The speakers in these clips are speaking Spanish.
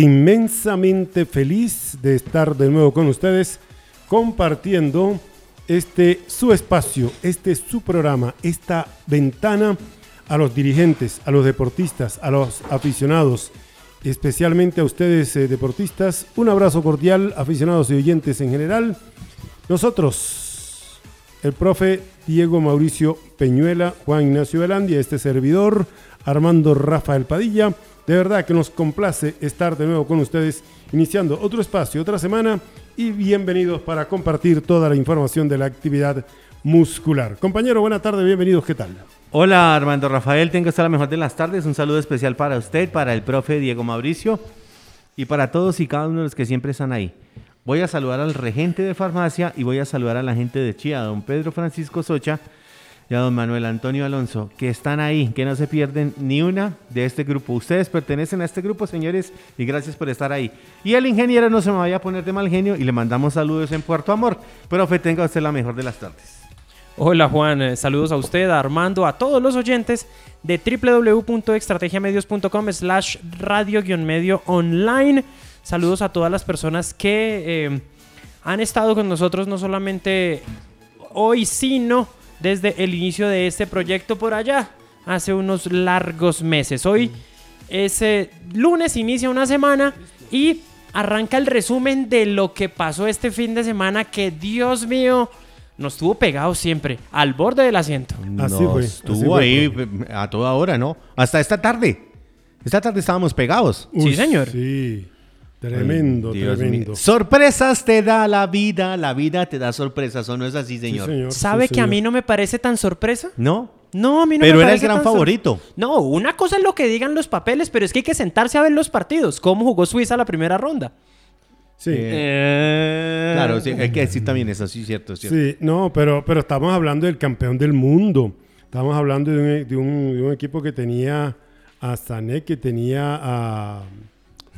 Inmensamente feliz de estar de nuevo con ustedes compartiendo este su espacio, este su programa, esta ventana a los dirigentes, a los deportistas, a los aficionados, especialmente a ustedes eh, deportistas. Un abrazo cordial, aficionados y oyentes en general. Nosotros, el profe Diego Mauricio Peñuela, Juan Ignacio Velandia, este servidor, Armando Rafael Padilla, de verdad que nos complace estar de nuevo con ustedes, iniciando otro espacio, otra semana y bienvenidos para compartir toda la información de la actividad muscular. Compañero, buena tarde, bienvenidos, ¿qué tal? Hola Armando Rafael, tengo hasta la mejor de las tardes. Un saludo especial para usted, para el profe Diego Mauricio y para todos y cada uno de los que siempre están ahí. Voy a saludar al regente de farmacia y voy a saludar a la gente de Chía, don Pedro Francisco Socha y a don Manuel Antonio Alonso, que están ahí, que no se pierden ni una de este grupo. Ustedes pertenecen a este grupo, señores, y gracias por estar ahí. Y el ingeniero no se me vaya a poner de mal genio y le mandamos saludos en Puerto Amor. Profe, tenga usted la mejor de las tardes. Hola Juan, eh, saludos a usted, a Armando, a todos los oyentes de www.extrategiamedios.com slash radio-medio online. Saludos a todas las personas que eh, han estado con nosotros no solamente hoy, sino desde el inicio de este proyecto por allá, hace unos largos meses. Hoy ese lunes inicia una semana y arranca el resumen de lo que pasó este fin de semana que Dios mío nos tuvo pegados siempre al borde del asiento. Así fue. Estuvo ahí a toda hora, ¿no? Hasta esta tarde. Esta tarde estábamos pegados. sí, señor. Sí. Tremendo, tremendo. Sorpresas te da la vida, la vida te da sorpresas, ¿o no es así, señor? ¿Sabe que a mí no me parece tan sorpresa? ¿No? No, a mí no pero me era el gran favorito. No, una cosa es lo que digan los papeles, pero es que hay que sentarse a ver los partidos. ¿Cómo jugó Suiza la primera ronda? Sí. Eh, claro, sí, hay que decir también eso, sí, cierto, cierto. Sí, no, pero, pero estamos hablando del campeón del mundo. Estamos hablando de un, de un equipo que tenía a Sané, que tenía a...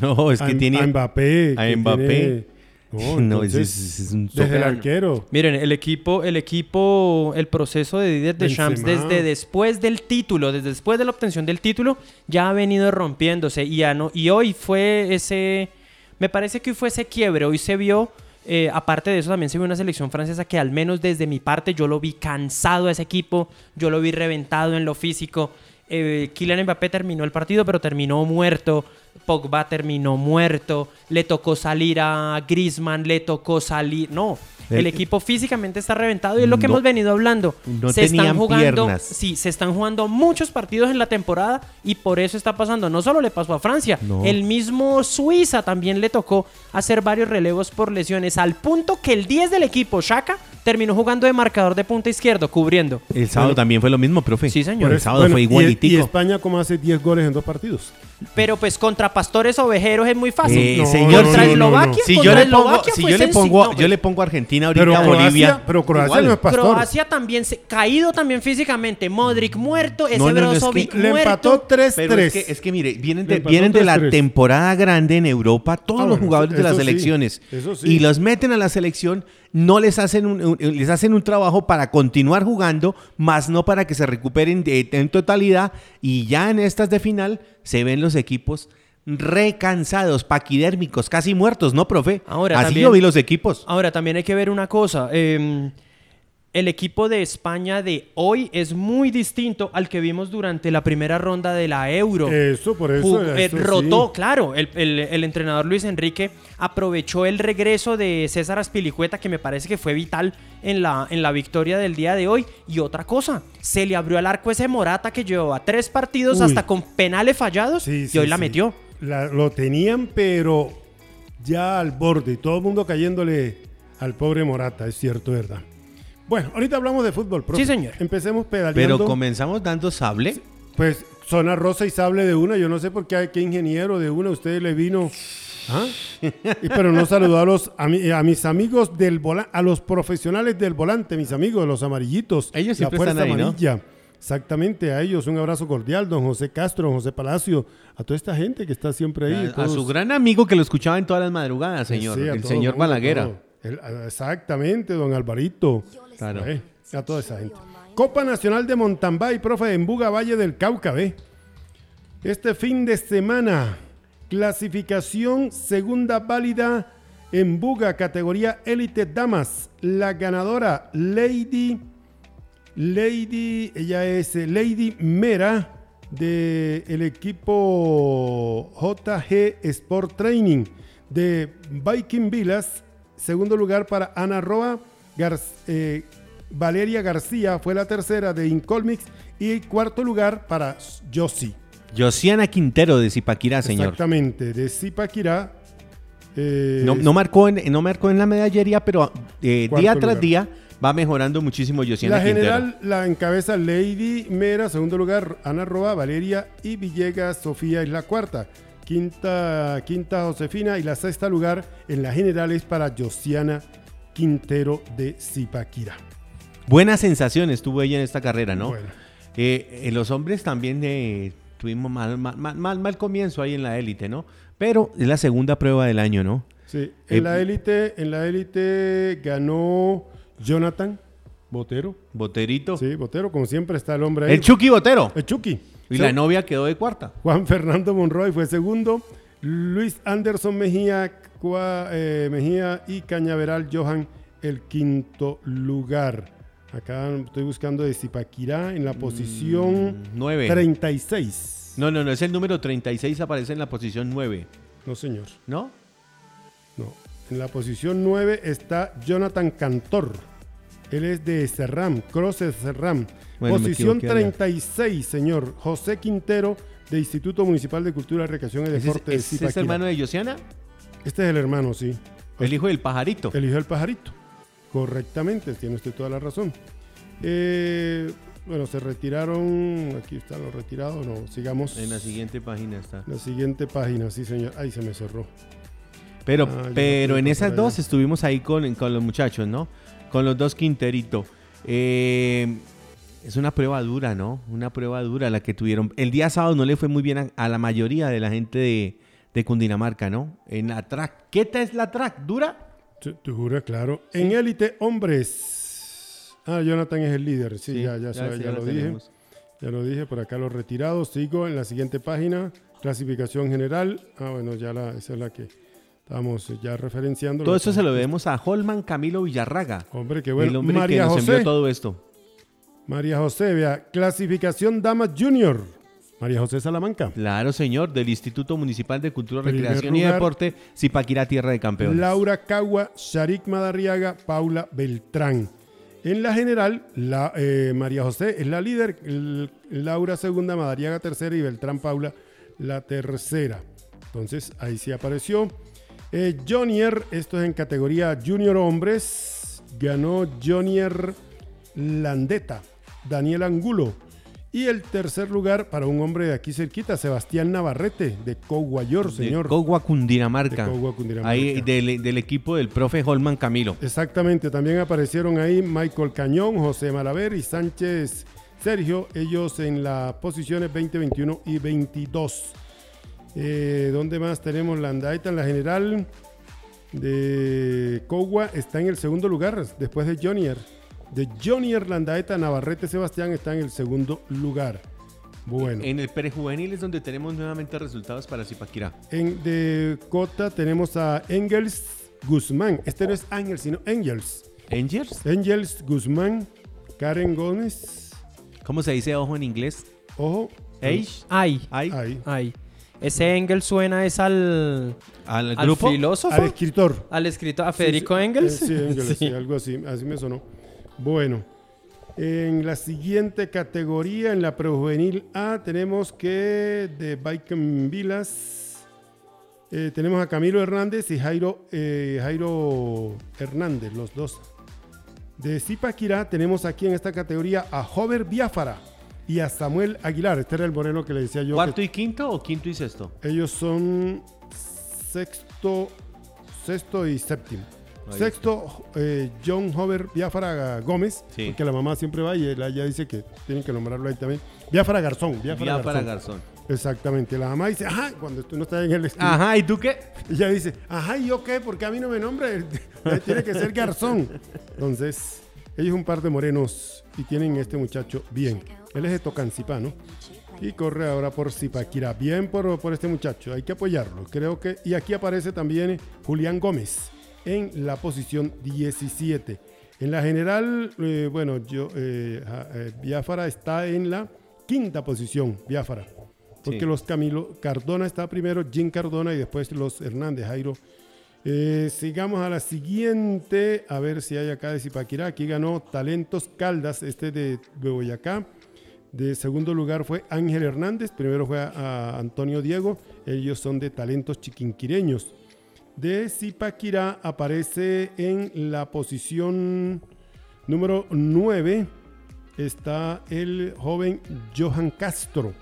No, es que tiene. A Mbappé. A Mbappé. No, es, un desde el arquero. Miren, el equipo, el equipo, el proceso de Didier Deschamps desde después del título, desde después de la obtención del título, ya ha venido rompiéndose y ya no y hoy fue ese, me parece que hoy fue ese quiebre, hoy se vio eh, aparte de eso, también se vio una selección francesa que al menos desde mi parte yo lo vi cansado a ese equipo, yo lo vi reventado en lo físico. Eh, Kylian Mbappé terminó el partido, pero terminó muerto. Pogba terminó muerto, le tocó salir a Griezmann, le tocó salir, no, el, equipo físicamente está reventado y es lo que hemos venido hablando. No se están jugando, sí, se están jugando muchos partidos en la temporada y por eso está pasando. No solo le pasó a Francia, el mismo Suiza también le tocó hacer varios relevos por lesiones, al punto que el 10 del equipo, Shaka, terminó jugando de marcador de punta izquierdo, cubriendo. El sábado también fue lo mismo, profe. Sí, señor. el sábado fue igualitico. Y, España como hace 10 goles en dos partidos. Pero pues contra pastores ovejeros es muy fácil. Eh, señor, contra Eslovaquia, si yo le pongo, si yo le pongo, yo le pongo a Argentina ahorita pero Bolivia. pero Croacia no es pastor. Croacia también se, caído también físicamente. Modric muerto, ese Brozovic muerto. Le empató 3-3. Es que, es que mire, vienen de, vienen de la temporada grande en Europa todos ah, los jugadores de las selecciones y los meten a la selección no les hacen un, les hacen un trabajo para continuar jugando, más no para que se recuperen en totalidad. Y ya en estas de final se ven los equipos recansados, paquidérmicos, casi muertos, ¿no, profe? Ahora, Así yo vi los equipos. Ahora, también hay que ver una cosa. Eh, el equipo de España de hoy es muy distinto al que vimos durante la primera ronda de la Euro. Eso, por eso. Eh, rotó, claro. El, entrenador Luis Enrique aprovechó el regreso de César Aspilicueta, que me parece que fue vital en la, en la victoria del día de hoy. Y otra cosa, se le abrió al arco ese Morata que llevaba tres partidos hasta con penales fallados y hoy la metió. lo tenían, pero ya al borde. Todo el mundo cayéndole al pobre Morata, es cierto, ¿verdad? Bueno, ahorita hablamos de fútbol, profe. Sí, señor. Empecemos pedaleando. Pero comenzamos dando sable. Pues zona rosa y sable de una. Yo no sé por qué, qué ingeniero de una usted le vino ¿Ah? Y, pero no saludó a, los, a, mi- a mis amigos del volante, a los profesionales del volante, mis amigos, los amarillitos. Ellos la siempre fuerza están ahí, ¿no? amarilla. Exactamente, a ellos un abrazo cordial, don José Castro, don José Palacio, a toda esta gente que está siempre ahí. A, su gran amigo que lo escuchaba en todas las madrugadas, señor. Sí, a el señor Balaguera. exactamente, don Alvarito. Eh, A toda esa gente. Copa Nacional de Mountain Bike, profe, en Buga Valle del Cauca. Este fin de semana, clasificación segunda válida en Buga, categoría Élite Damas. La ganadora, Lady, Lady, ella es eh, Lady Mera del equipo JG Sport Training de Viking Villas. Segundo lugar para Ana Roa. Gar- eh, Valeria García fue la tercera de Incolmix. Y cuarto lugar para Yossi. Josiana Quintero de Zipaquirá, señor. Exactamente, de Zipaquirá. eh, No, no marcó en, no marcó en la medallería, pero eh, día tras lugar. día va mejorando muchísimo Josiana La Quintero. general la encabeza Lady Mera, segundo lugar Ana Roa, Valeria y Villegas, Sofía es la cuarta. Quinta, quinta Josefina y la sexta lugar en la general es para Josiana Quintero de Zipaquirá. Buenas sensaciones tuvo ella en esta carrera, ¿no? Bueno. Eh, en los hombres también eh, tuvimos mal, mal, mal- comienzo ahí en la élite, ¿no? Pero es la segunda prueba del año, ¿no? Sí, Eh, en la élite, en la élite ganó Jonathan Botero. Boterito. Sí, Botero, como siempre está el hombre ahí. El Chucky Botero. El Chucky. Y Sí. la novia quedó de cuarta. Juan Fernando Monroy fue segundo. Luis Anderson Mejía, Cua- eh, Mejía y Cañaveral Johan el quinto lugar. Acá estoy buscando de Zipaquirá en la posición Mm, nueve. 36. No, no, no, es el número 36, aparece en la posición 9, No, señor. ¿no? No. En la posición 9 está Jonathan Cantor. Él es de Serram, Crosses Serram. Bueno, posición equivoqué allá. 36, señor. José Quintero, de Instituto Municipal de Cultura, Recreación y ¿Ese es, Deporte de ese es Zipaquirá. hermano de Josiana? Este es el hermano, sí. El hijo del pajarito. El pajarito. Correctamente, tiene usted toda la razón. Eh, bueno, se retiraron. Aquí están los retirados. No, sigamos. En la siguiente página está. La siguiente página, sí, señor. Ahí se me cerró. Pero, Ah, pero en esas dos allá. estuvimos ahí con, con los muchachos, ¿no? Con los dos Quinterito. Eh, es una prueba dura, ¿no? Una prueba dura la que tuvieron. El día sábado no le fue muy bien a, a la mayoría de la gente de, de Cundinamarca, ¿no? En la track. ¿Qué tal es la track? ¿Dura? Juro, claro. En élite, hombres. Ah, Jonathan es el líder. Sí, ya, ya, sabe, sí, ya lo dije. Ya lo dije, por acá los retirados. Sigo en la siguiente página. Clasificación general. Ah, bueno, ya la, esa es la que estábamos ya referenciando. Todo eso se lo debemos a Holman Camilo Villarraga. Hombre, qué el bueno. hombre María que nos José. envió todo esto. María José, vea, clasificación Damas Junior. María José Salamanca. Claro, señor, del Instituto Municipal de Cultura, Primer Recreación y. Deporte, Zipaquirá, Tierra de Campeones. Laura Cagua, Sharik Madarriaga, Paula Beltrán. En la general, la, eh, María José es la líder, Laura segunda, Madariaga tercera y Beltrán Paula la tercera. Entonces ahí sí apareció. Eh, Jonier, esto es en categoría Junior Hombres, ganó Jonier Landeta, Daniel Angulo. Y el tercer lugar para un hombre de aquí cerquita, Sebastián Navarrete, de Coguayor, señor. De Cogua, Cundinamarca. De Cogua, Cundinamarca. Ahí del, del equipo del profe Holman Camilo. Exactamente, también aparecieron ahí Michael Cañón, José Malaver y Sánchez Sergio, ellos en las posiciones 20, 21 y 22. Eh, ¿Dónde más tenemos la andaita en la general? De Cogua está en el segundo lugar, después de Jonier. De Jonier Landaeta, Navarrete Sebastián está en el segundo lugar. Bueno, En el prejuvenil es donde tenemos nuevamente resultados para Zipaquirá. en, de Cota tenemos a Engels Guzmán. Este no es Ángel, sino Engels. ¿Angels? Engels Guzmán, Karen Gómez, ¿Cómo se dice ojo en inglés? ojo, ¿Age? Ay, ¿Ay? ay. Ese Engels suena es al, ¿Al al grupo? filósofo, al escritor. al escritor, a Federico Sí, sí, Engels. eh, Sí, Engels, Sí. sí, algo así, así me sonó. Bueno, en la siguiente categoría, en la prejuvenil A, tenemos que de Baiken Vilas, eh, tenemos a Camilo Hernández y Jairo, eh, Jairo Hernández, los dos. De Zipaquirá tenemos aquí en esta categoría a Jover Biafara y a Samuel Aguilar. Este era el moreno que le decía yo. que ¿Cuarto y quinto o quinto y sexto? ellos son sexto, sexto y séptimo. Sexto, eh, John Hover Biafra Gómez, Sí. porque la mamá siempre va y él ella dice que tienen que nombrarlo ahí también. Biafra Garzón, Biafra, Garzón. Exactamente. La mamá dice, ajá, cuando tú no estás en el estudio. Ajá, ¿y tú qué? Ella dice, ajá, ¿y yo qué? Porque a mí no me nombra. Tiene que ser Garzón. Entonces, ellos un par de morenos y tienen este muchacho bien. Él es de Tocancipá, ¿no? Y corre ahora por Zipaquirá. Bien por, por este muchacho, hay que apoyarlo. Creo que. Y aquí aparece también Julián Gómez en la posición 17. En la general, eh, bueno, yo, eh, eh, Biafara está en la quinta posición, Biafara. Porque Sí. los Camilo Cardona está primero, Jim Cardona y después los Hernández, Jairo. Eh, sigamos a la siguiente, a ver si hay acá de Zipaquirá. Aquí ganó Talentos Caldas, este de, de Boyacá. De segundo lugar fue Ángel Hernández, primero fue a, a Antonio Diego, ellos son de Talentos Chiquinquireños. De Zipaquirá aparece en la posición número 9, está el joven Johan Castro.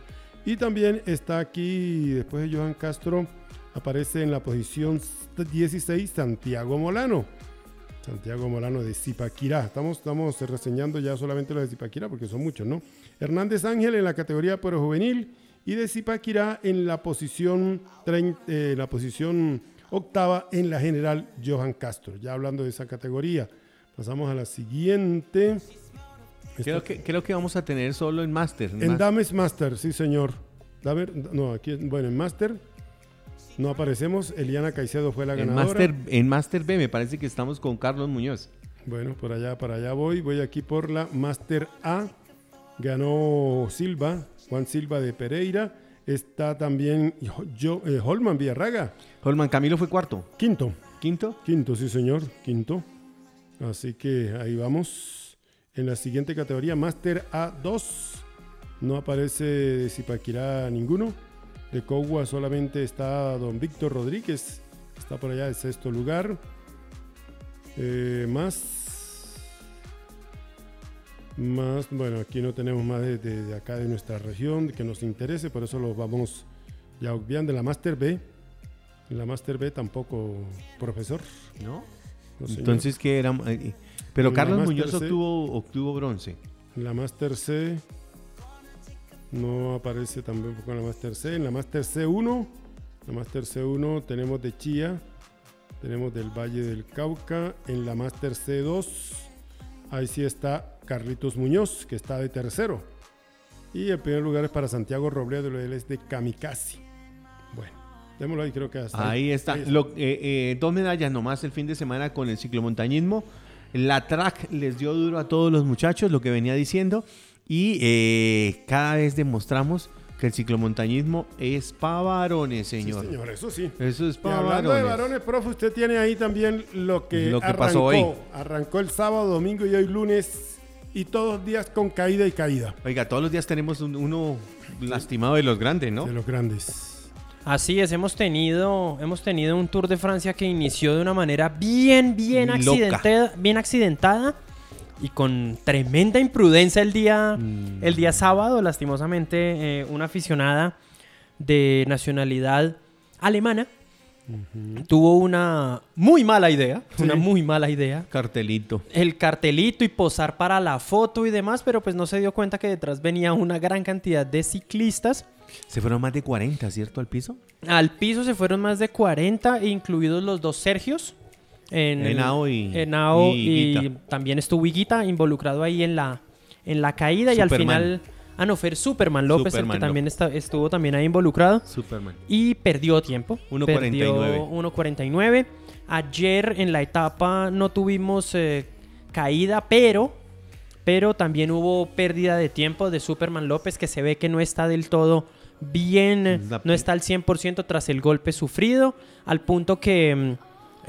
Y también está aquí, después de Johan Castro, aparece en la posición 16 Santiago Molano. Santiago Molano de Zipaquirá. Estamos, estamos reseñando ya solamente lo de Zipaquirá porque son muchos, ¿no? Hernández Ángel en la categoría Pro Juvenil y de Zipaquirá en la posición, 30, eh, la posición octava en la general Johan Castro. Ya hablando de esa categoría. Pasamos a la siguiente. Creo que, creo que vamos a tener solo en Master. En Ma- Dames Master, sí señor. Dame- no, aquí, bueno, en Master no aparecemos. Eliana Caicedo fue la en, ganadora. Master, en Master B me parece que estamos con Carlos Muñoz. Bueno, por allá, para allá voy. Voy aquí por la Master A. Ganó Silva, Juan Silva de Pereira. Está también yo, eh, Holman Villarraga. Holman Camilo fue cuarto. Quinto. Quinto. Quinto, sí señor. Quinto. Así que ahí vamos. En la siguiente categoría, Master A2. No aparece de Zipaquirá ninguno. De Cogua solamente está don Víctor Rodríguez. Está por allá de sexto lugar. Eh, más. Más, bueno, aquí no tenemos más de, de- de acá de nuestra región que nos interese, por eso los vamos ya obviando. La Master B. En la Master B tampoco profesor. ¿No? Entonces, ¿qué era? Pero Carlos Muñoz obtuvo, obtuvo bronce. En la Master C no aparece tampoco en la Master C. En la Master C1, la Master C1 tenemos de Chía, tenemos del Valle del Cauca. En la Master C2, ahí sí está Carlitos Muñoz, que está de tercero. Y el primer lugar es para Santiago Robledo, él es de Kamikaze. Bueno, démoslo ahí, creo que hasta Ahí está. Lo- eh, eh, dos medallas nomás el fin de semana con el ciclomontañismo. La track les dio duro a todos los muchachos, lo que venía diciendo. Y eh, cada vez demostramos que el ciclomontañismo es para varones, Sí, señor. señor, eso sí. Eso es Y para hablando de varones. varones, profe, usted tiene ahí también lo que, Lo que arrancó. pasó hoy. Arrancó el sábado, domingo y hoy lunes. Y todos los días con caída y caída Oiga, todos los días tenemos un- uno lastimado de los grandes, ¿no? de los grandes. Así es, hemos tenido, hemos tenido un Tour de Francia que inició de una manera bien, bien, accidentada, bien accidentada y con tremenda imprudencia el día, Mm. el día sábado. Lastimosamente, eh, una aficionada de nacionalidad alemana tuvo una muy mala idea, una muy mala idea. Cartelito. El cartelito y posar para la foto y demás, pero pues no se dio cuenta que detrás venía una gran cantidad de ciclistas. Se fueron más de 40, ¿cierto? Al piso. Al piso se fueron más de 40, incluidos los dos Sergios. En Henao y- Henao y también estuvo Higuita involucrado ahí en la, en la caída y al final... Ah, no, fue Superman López Superman el que también está- estuvo también ahí involucrado Superman. y perdió tiempo. 1.49. Perdió 1.49. Ayer en la etapa no tuvimos eh, caída, pero, pero también hubo pérdida de tiempo de Superman López que se ve que no está del todo bien, no está al 100% tras el golpe sufrido, al punto que...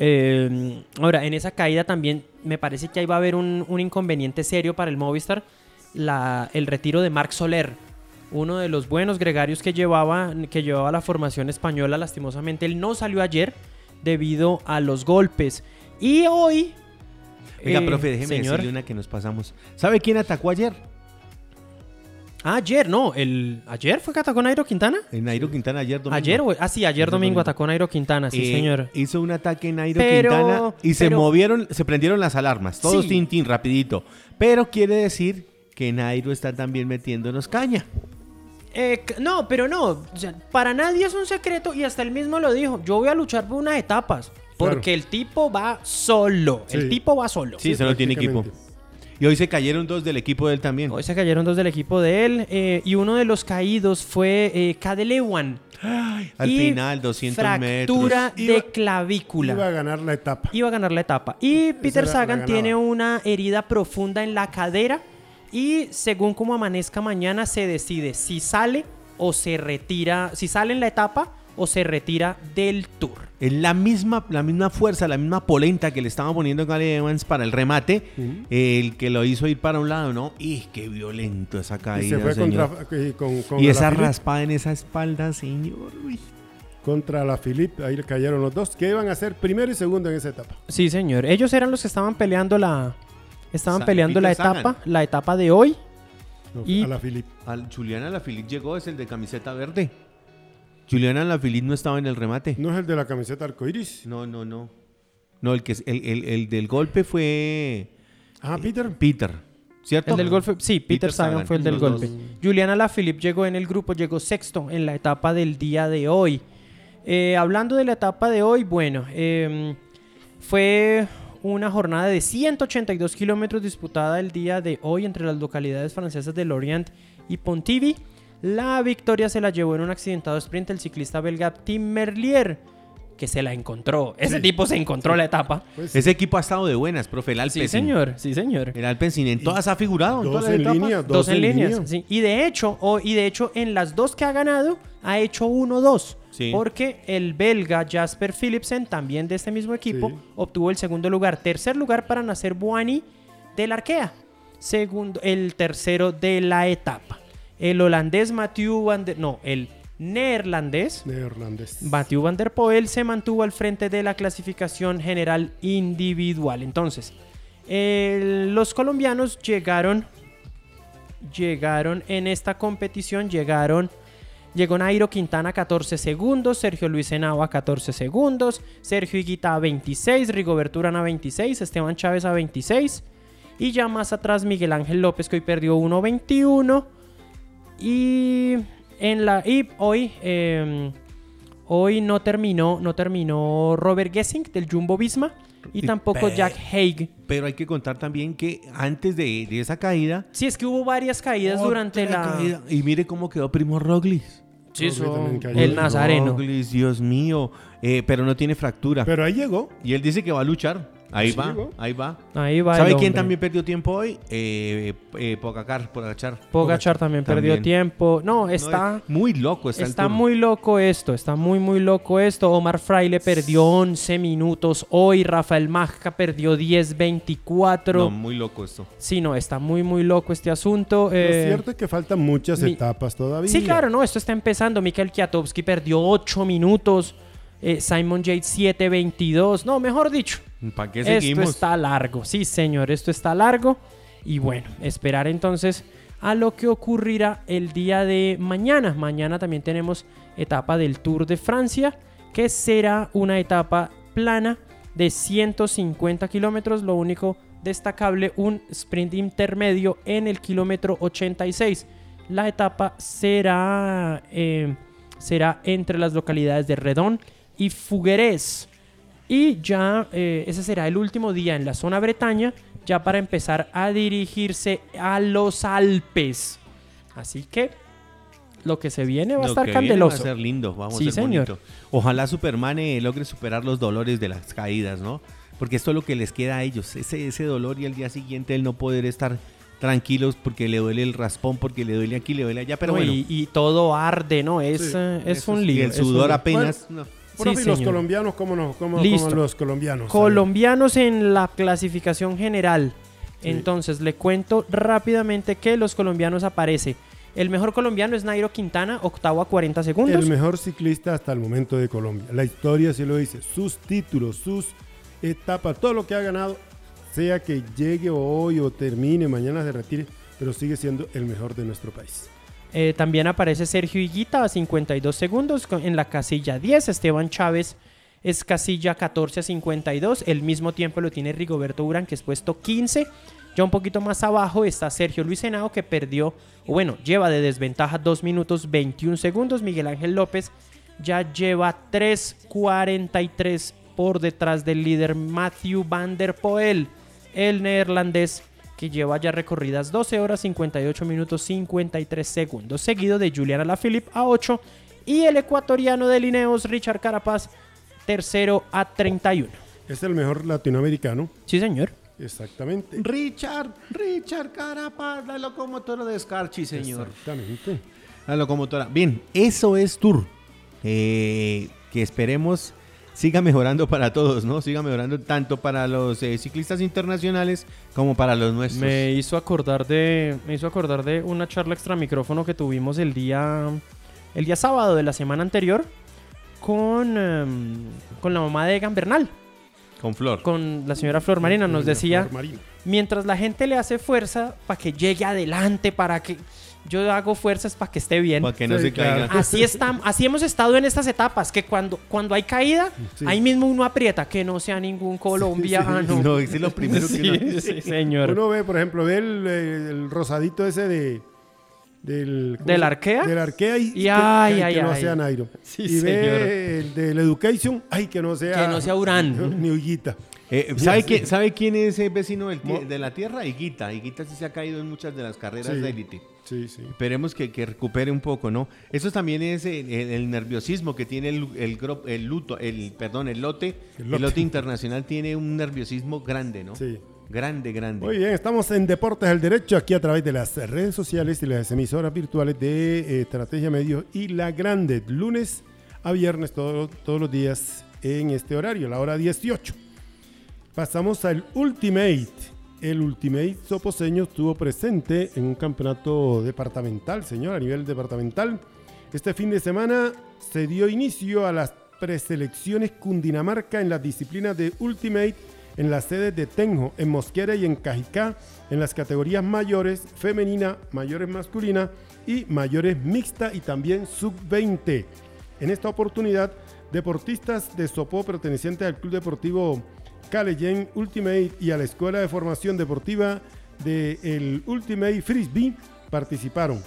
eh, ahora, en esa caída también me parece que ahí va a haber un, un inconveniente serio para el Movistar, la- el retiro de Marc Soler, uno de los buenos gregarios que llevaba, que llevaba la formación española. Lastimosamente, él no salió ayer debido a los golpes. Y hoy... Oiga, eh, profe, déjeme señor, decirle una que nos pasamos. ¿Sabe quién atacó ayer? Ah, ayer, no. El, ¿Ayer fue que atacó Nairo Quintana? En Nairo Quintana ayer domingo. Ayer. Ah, sí, ayer domingo atacó Nairo Quintana, sí, Eh, señor. Hizo un ataque en Nairo Pero- Quintana y se movieron, se prendieron las alarmas. Todos Sí. tin, tin, rapidito. Pero quiere decir que Nairo está también metiéndonos caña. Eh, no, pero no. O sea, para nadie es un secreto y hasta él mismo lo dijo. Yo voy a luchar por unas etapas. Porque el tipo va solo. El Sí. tipo va solo. Sí, eso no tiene equipo. Y hoy se cayeron dos del equipo de él también. Hoy se cayeron dos del equipo de él. eh, y uno de los caídos fue eh, Cadelewan. Al Y final, 200 fractura metros. de Iba- clavícula. Iba a ganar la etapa. iba a ganar la etapa. Y Peter Sagan tiene una herida profunda en la cadera y según como amanezca mañana se decide si sale o se retira, si sale en la etapa o se retira del tour. Es la misma, la misma fuerza, la misma polenta que le estaba poniendo Gary Evans para el remate, el que lo hizo ir para un lado, ¿no? ¡Y qué violento esa Y caída, se fue señor! contra, y con, con y esa raspada en esa espalda, señor. uy. contra la Philippe. Ahí le cayeron los dos. Que iban a ser primero y segundo en esa etapa. Sí, señor. Ellos eran los que estaban peleando la estaban peleando Peter la Sagan. etapa, la etapa de hoy. No, Y- A la Philippe. Al Julián Alaphilippe llegó, es el de camiseta verde. Julián Alaphilippe no estaba en el remate. No es el de la camiseta arcoiris. No, no, no. No, el, que, es- el, el- el del golpe fue Ah, Peter. Peter, ¿cierto? El del golpe, sí, Peter, Sagan, fue el del los golpe. dos. Juliana Alaphilippe llegó en el grupo, llegó sexto en la etapa del día de hoy. Eh, hablando de la etapa de hoy, bueno, em, fue una jornada de 182 kilómetros disputada el día de hoy entre las localidades francesas de Lorient y Pontivy. La victoria se la llevó en un accidentado sprint el ciclista belga Tim Merlier, que se la encontró. Ese Sí. tipo se encontró la etapa. Pues, Ese equipo ha estado de buenas, profe, el Alpecin. Sí, señor, sí, señor. El Alpecin en todas ha figurado. en dos todas las en etapas. línea. Dos, en, líneas. sí. Y de hecho, y de hecho, en las dos que ha ganado, ha hecho 1-2. Sí. Porque el belga Jasper Philipsen, también de este mismo equipo, Sí. obtuvo el segundo lugar. Tercer lugar para Nacer Buani del Arkea. Segundo, el tercero de la etapa. El holandés Mathieu van der... No, el neerlandés Neerlandés. Mathieu van der Poel se mantuvo al frente de la clasificación general individual. Entonces, los colombianos llegaron, llegaron en esta competición, llegaron, llegó Nairo Quintana 14 segundos, Sergio Luis Henao a 14 segundos, Sergio Higuita a 26, Rigoberto Urán a 26, Esteban Chávez a 26 y ya más atrás Miguel Ángel López que hoy perdió 1.21 y en la y hoy eh, hoy no terminó no terminó Robert Gessing del Jumbo Visma y tampoco Jack Haig. Pero hay que contar también que antes de, de esa caída. Sí, es que hubo varias caídas durante la caída, Y mire cómo quedó Primo Roglic. Sí, el nazareno. Roglic, Dios mío. Eh, pero no tiene fractura. Pero ahí llegó. y él dice que va a luchar. Ahí Sí, va, ahí va. Ahí va ¿Sabe el quién también perdió tiempo hoy? Eh, eh, Pogacar, Pogachar. Pogachar también perdió También. tiempo. No, No, está es muy loco está, el Está muy loco esto, está muy muy loco esto. Omar Fraile perdió 11 minutos hoy, Rafael Majca perdió 10-24. No, muy loco esto. Sí, no, está muy muy loco este asunto. Lo eh, cierto es que faltan muchas mi- etapas todavía. Sí, claro, no, esto está empezando. Mikael Kiatowski perdió 8 minutos. eh, Simon Yates 7-22. No, mejor dicho, ¿Para qué esto seguimos? está largo. Sí, señor, esto está largo. Y bueno, esperar entonces a lo que ocurrirá el día de mañana. Mañana también tenemos etapa del Tour de Francia, que será una etapa plana de 150 kilómetros. Lo único destacable, un sprint intermedio en el kilómetro 86. La etapa será, eh, será entre las localidades de Redón y Fuguerés. Y ya eh, ese será el último día en la zona Bretaña, ya para empezar a dirigirse a los Alpes. Así que lo que se viene va a Lo estar que viene candeloso. Va a ser lindo, vamos Sí, a ser señor. bonito. Ojalá Superman eh, logre superar los dolores de las caídas, ¿no? Porque esto es lo que les queda a ellos, ese, ese dolor y al día siguiente el no poder estar tranquilos porque le duele el raspón, porque le duele aquí, le duele allá, pero No, bueno. y, y todo arde, ¿no? Es, Sí, eh, es un lío. Y el sudor apenas. no. Profe, Sí, ¿y los colombianos, ¿cómo, no, cómo, Listo. cómo los colombianos? Colombianos en la clasificación general. Sí. Entonces, le cuento rápidamente que los colombianos aparece. El mejor colombiano es Nairo Quintana, octavo a 40 segundos. El mejor ciclista hasta el momento de Colombia. La historia sí lo dice. Sus títulos, sus etapas, todo lo que ha ganado, sea que llegue hoy o termine, mañana se retire, pero sigue siendo el mejor de nuestro país. Eh, también aparece Sergio Higuita a 52 segundos en la casilla 10. Esteban Chávez es casilla 14 a 52. El mismo tiempo lo tiene Rigoberto Urán, que es puesto 15. Ya un poquito más abajo está Sergio Luis Henao, que perdió, bueno, lleva de desventaja 2 minutos 21 segundos. Miguel Ángel López ya lleva 3.43 por detrás del líder Matthew van der Poel, el neerlandés que lleva ya recorridas 12 horas 58 minutos 53 segundos, seguido de Juliana Lafilippe a 8 y el ecuatoriano de Lineos Richard Carapaz tercero a 31. Es el mejor latinoamericano. Sí, señor. Exactamente. Richard, Richard Carapaz, la locomotora de Scarchi, señor. Exactamente. La locomotora. Bien, eso es Tour. Eh, que esperemos siga mejorando para todos, ¿no? Siga mejorando tanto para los eh, ciclistas internacionales como para los nuestros. Me hizo acordar de me hizo acordar de una charla extra micrófono que tuvimos el día el día sábado de la semana anterior con em, con la mamá de Egan Bernal. Con Flor. Con la señora Flor Marina nos decía, mientras la gente le hace fuerza para que llegue adelante, para que yo hago fuerzas para que esté bien. Para que no se caiga. Así, así hemos estado en estas etapas, que cuando, cuando hay caída, ahí mismo uno aprieta, que no sea ningún colombiano. no, es lo primero que uno... Sí, señor. Uno ve, por ejemplo, ve el, rosadito ese de... Del, ¿Del Arkea? Del Arkea y, y ay, que, ay, que no ay. sea Nairo. Sí, y señor. ve el del Education, ay, que no sea... Que no sea Urán. Ni Ullita. Eh, ¿sabe, quién, ¿Sabe quién es el vecino del de la tierra? Higuita. Higuita sí se ha caído en muchas de las carreras Sí. de élite. Sí, sí. Esperemos que, que recupere un poco, ¿no? Eso también es el, el- el nerviosismo que tiene el, el, el luto, el, perdón, el lote. El El lote. lote. internacional tiene un nerviosismo grande, ¿no? Sí. Grande, grande. Muy bien, estamos en Deportes del Derecho, aquí a través de las redes sociales y las emisoras virtuales de eh, Estrategia Medios y La Grande, lunes a viernes todo- todos los días en este horario, la hora 18. Pasamos al Ultimate. El Ultimate Soposeño estuvo presente en un campeonato departamental, señor, a nivel departamental. Este fin de semana se dio inicio a las preselecciones Cundinamarca en las disciplinas de Ultimate en las sedes de Tenjo, en Mosquera y en Cajicá, en las categorías mayores, femenina, mayores masculina y mayores mixta y también sub-20. En esta oportunidad, deportistas de Sopó pertenecientes al Club Deportivo Caleyen Ultimate y a la Escuela de Formación Deportiva del Ultimate Frisbee participaron.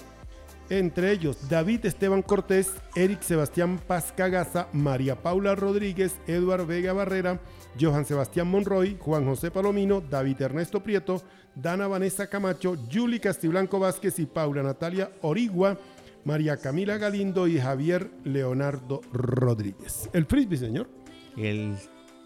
Entre ellos, David Esteban Cortés, Eric Sebastián Paz Cagaza, María Paula Rodríguez, Eduard Vega Barrera, Johan Sebastián Monroy, Juan José Palomino, David Ernesto Prieto, Dana Vanessa Camacho, Julie Castiblanco Vázquez y Paula Natalia Origua, María Camila Galindo y Javier Leonardo Rodríguez. El frisbee, señor. El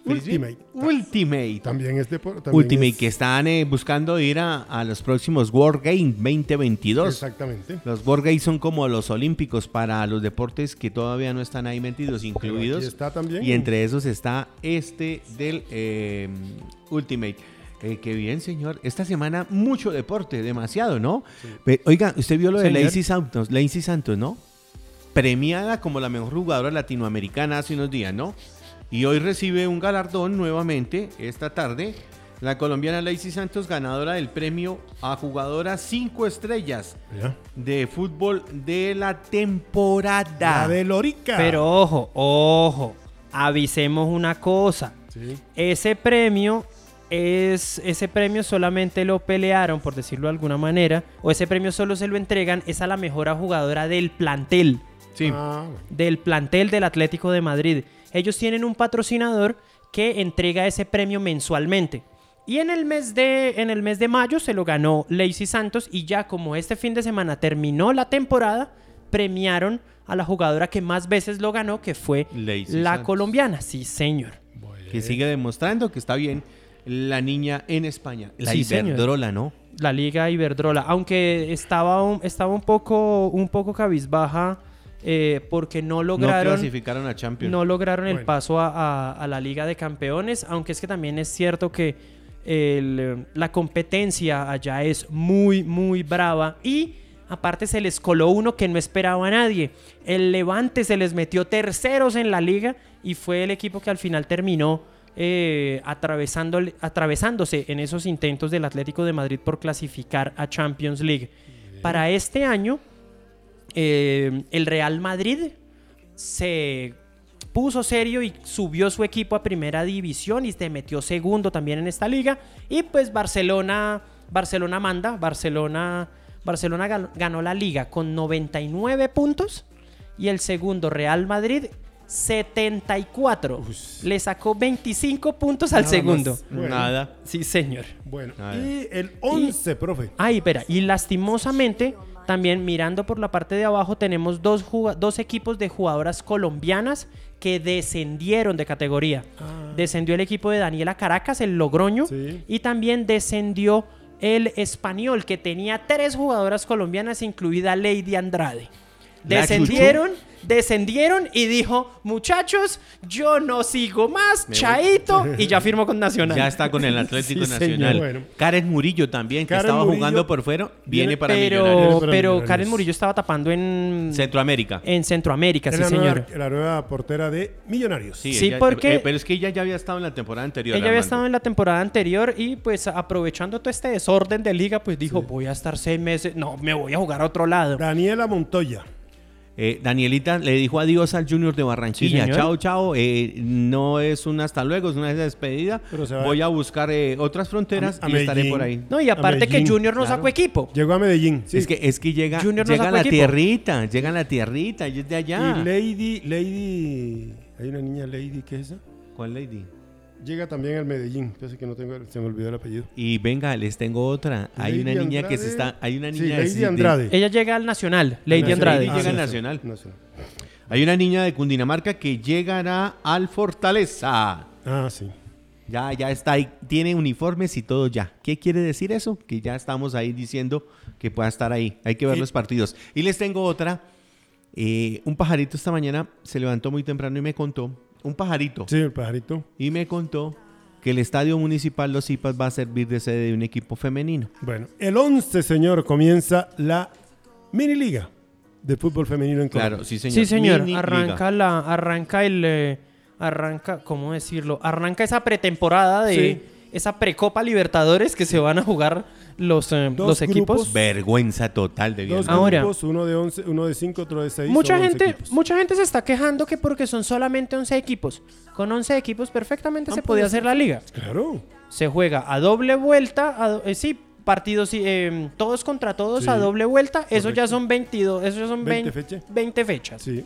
Ultimate. Ultimate. También es deporte. Ultimate, que están eh, buscando ir a, a los próximos World Games 2022. Exactamente. Los World Games son como los olímpicos para los deportes que todavía no están ahí metidos, incluidos. aquí está también. Y entre esos está este del eh, Ultimate. Eh, qué bien, señor. Esta semana mucho deporte, demasiado, ¿no? Oiga, usted vio lo de. Lacey Santos, Lacey Santos, ¿no? Premiada como la mejor jugadora latinoamericana hace unos días, ¿no? Y hoy recibe un galardón nuevamente esta tarde. La colombiana Lacey Santos, ganadora del premio a jugadora 5 estrellas de fútbol de la temporada. La de Lorica. Pero ojo, ojo, avisemos una cosa. Sí. Ese premio es ese premio solamente lo pelearon, por decirlo de alguna manera, o ese premio solo se lo entregan es a la mejor jugadora del plantel, Sí. Ah, del plantel del Atlético de Madrid. Ellos tienen un patrocinador que entrega ese premio mensualmente. Y en el mes de en el mes de mayo se lo ganó Lacey Santos y ya como este fin de semana terminó la temporada, premiaron a la jugadora que más veces lo ganó, que fue Lacey la Santos. colombiana. Sí, señor. que sigue demostrando que está bien la niña en España. La Sí, señor. Iberdrola, ¿no? la Liga Iberdrola, aunque estaba un, estaba un poco un poco cabizbaja eh, porque no No lograron clasificaron a Champions. no lograron el paso a, a- a la Liga de Campeones, aunque es que también es cierto que el, la competencia allá es muy muy brava y aparte se les coló uno que no esperaba a nadie. El Levante se les metió terceros en la liga y fue el equipo que al final terminó eh, atravesándole- atravesándose en esos intentos del Atlético de Madrid por clasificar a Champions League. Para este año, eh, el Real Madrid se puso serio y subió su equipo a primera división y se metió segundo también en esta liga. Y pues Barcelona, Barcelona manda, Barcelona, Barcelona ganó, la liga con 99 puntos y el segundo Real Madrid 74. Le sacó 25 puntos al Nada segundo. Bueno. Nada. Sí, señor. Bueno, y el 11, profe. Ay, espera, y lastimosamente, también mirando por la parte de abajo, tenemos dos, dos equipos de jugadoras colombianas que descendieron de categoría. Descendió el equipo de Daniela Caracas, el Logroño, Sí. y también descendió el Español, que tenía tres jugadoras colombianas, incluida Lady Andrade. Descendieron, descendieron y dijo, muchachos, yo no sigo más, Me voy". chaito, y ya firmó con Nacional. Ya está con el Atlético Sí, señor. Nacional. Bueno. Karen Murillo también, que Karen estaba Murillo jugando por fuera, viene para pero, Millonarios. pero Millonarios. Karen Murillo estaba tapando en, Centroamérica. en Centroamérica, sí, la, señor. nueva, la nueva portera de Millonarios. Sí, Sí, ella- porque- eh, pero es que ella ya había estado en la temporada anterior. Ella había estado en la temporada anterior y pues aprovechando todo este desorden de liga, pues dijo, voy a estar seis meses, no, me voy a jugar a otro lado. Daniela Montoya. Eh, Danielita le dijo adiós al Junior de Barranquilla. Sí, chao, chao. Eh, no es un hasta luego, es una despedida. Pero se va- Voy a buscar eh, otras fronteras A- a y estaré Medellín. por ahí. No, y aparte que Junior no claro. sacó equipo. Llegó a Medellín. sí. Es que es que llega, Junior no llega sacó la equipo. tierrita, llega la tierrita, ella es de allá. Y Lady, Lady. Hay una niña Lady, ¿qué es esa? ¿Cuál lady? Llega también al Medellín. Parece que no tengo, se me olvidó el apellido. Y venga, les tengo otra. Hay Lady una niña que se está, hay una Sí, niña Lady de- Andrade. Ella llega al Nacional, Lady Nacional. Andrade. Lady llega al sí, Nacional. Nacional. Hay una niña de Cundinamarca que llegará al Fortaleza. Ah, sí. Ya, ya está ahí, tiene uniformes y todo ya. ¿Qué quiere decir eso? Que ya estamos ahí diciendo que pueda estar ahí. Hay que ver Y- los partidos. Y les tengo otra. Eh, un pajarito esta mañana se levantó muy temprano y me contó, un pajarito, Sí, el pajarito. y me contó que el estadio municipal Los Zipas va a servir de sede de un equipo femenino. Bueno, el 11, señor, comienza la mini liga de fútbol femenino en Colombia. Claro, sí señor. Sí, señor. Mini arranca liga. la, arranca el, eh, arranca, ¿cómo decirlo? Arranca esa pretemporada de Sí. esa precopa Libertadores que se van a jugar los, eh, Dos los equipos. grupos. Vergüenza total de Dos. Ahora- grupos, uno de 11, uno de 5, otro de 6. Mucha gente, mucha gente se está quejando que porque son solamente 11 equipos. Con 11 equipos perfectamente Ah, se pues, podía hacer la liga. Claro. Se juega a doble vuelta, a do- eh, sí, partidos eh, todos contra todos Sí. a doble vuelta. Eso ya Correcto. son 22, eso ya son 20 20, fechas. 20 fechas. Sí.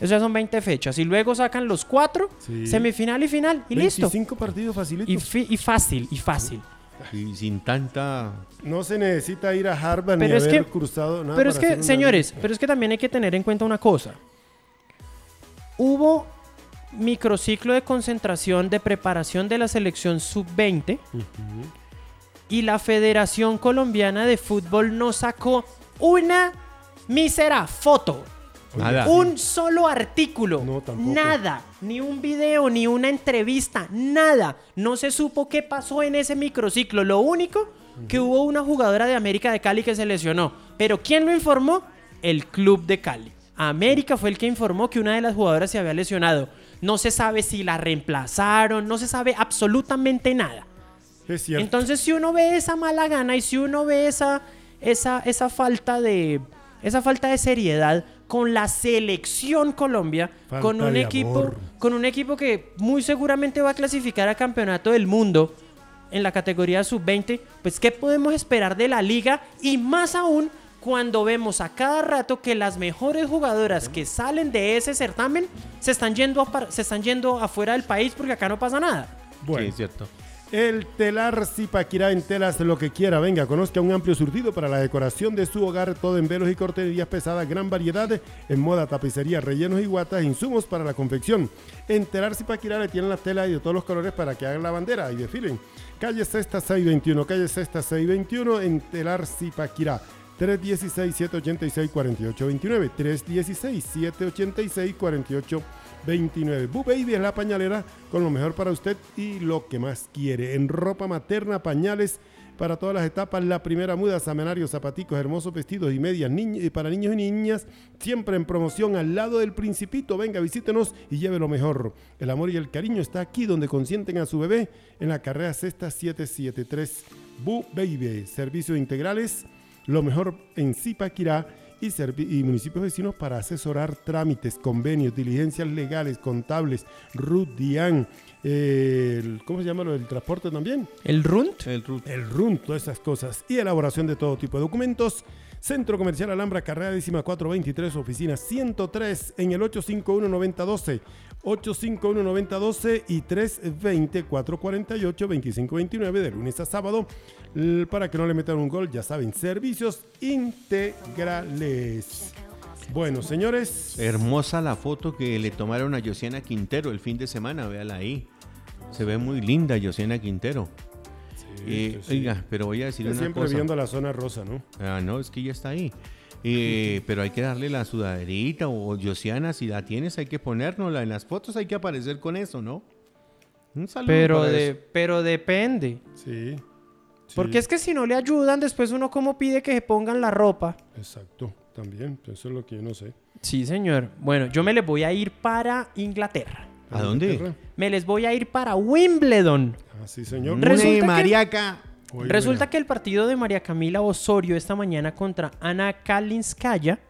Eso ya son 20 fechas. Y luego sacan los cuatro, Sí. semifinal y final, y listo. 25 partidos facilitos. Y, fi- y fácil, y fácil. Y sin tanta... No se necesita ir a Harvard Pero ni es haber que- cruzado nada. pero es que, señores, pero es que también hay que tener en cuenta una cosa. Hubo microciclo de concentración de preparación de la selección sub-20 y la Federación Colombiana de Fútbol no sacó una mísera foto. Nada. Un solo artículo. No, tampoco. Nada. Ni un video, ni una entrevista. Nada. No se supo qué pasó en ese microciclo. Lo único que hubo una jugadora de América de Cali que se lesionó. Pero ¿quién lo informó? El club de Cali. América fue el que informó que una de las jugadoras se había lesionado. No se sabe si la reemplazaron. No se sabe absolutamente nada. Es cierto. Entonces, si uno ve esa mala gana y si uno ve esa, esa, esa falta de esa falta de seriedad con la selección Colombia, Falta con un equipo, amor. con un equipo que muy seguramente va a clasificar a campeonato del mundo en la categoría sub-20, pues qué podemos esperar de la liga y más aún cuando vemos a cada rato que las mejores jugadoras que salen de ese certamen se están yendo a se están yendo afuera del país porque acá no pasa nada. Bueno, Sí, es cierto. El telar Zipaquirá en telas lo que quiera. Venga, conozca un amplio surtido para la decoración de su hogar, todo en velos y cortesías pesadas, gran variedad en moda, tapicería, rellenos y guatas, insumos para la confección. En telar Zipaquirá le tienen las telas de todos los colores para que hagan la bandera y desfilen. Calle Sexta 621, calle Sexta 621 en telar Zipaquirá. 316-786-4829. 316-786-4829. Boo Baby es la pañalera con lo mejor para usted y lo que más quiere. En ropa materna, pañales para todas las etapas. La primera muda, semanarios, zapaticos, hermosos vestidos y medias niñ- eh, para niños y niñas. Siempre en promoción al lado del Principito. Venga, visítenos y lleve lo mejor. El amor y el cariño está aquí donde consienten a su bebé en la carrera Sexta 773. Boo Baby. Servicios integrales lo mejor en Zipaquirá y, municipios vecinos para asesorar trámites, convenios, diligencias legales, contables, RUT, DIAN, eh, el- ¿cómo se llama lo del transporte también? ¿El RUNT? El RUT. el RUN, todas esas cosas, y elaboración de todo tipo de documentos. Centro Comercial Alhambra, carrera décima 423, oficina 103 en el 851-9012, 851-9012 y 320-448-2529 de lunes a sábado. Para que no le metan un gol, ya saben, servicios integrales. Bueno, señores, Hermosa la foto que le tomaron a Josiana Quintero el fin de semana, véala ahí. Se ve muy linda Josiana Quintero. Eh, sí. Oiga, pero voy a decir una siempre cosa. viendo la zona rosa, ¿no? Ah, no, es que ya está ahí. Eh, pero hay que darle la sudaderita o Josiana, si la tienes, hay que ponérnosla. En las fotos hay que aparecer con eso, ¿no? Un saludo Pero, para de, eso. pero depende. Sí. Porque es que si no le ayudan, después uno como pide que se pongan la ropa. Exacto, también, eso es lo que yo no sé. Sí, señor. Bueno, yo me les voy a ir para Inglaterra. ¿A dónde? Me les voy a ir para Wimbledon. Ah, sí, señor. Resulta que- Mariaca. Oye, Resulta que el partido de María Camila Osorio esta mañana contra Ana Kalinskaya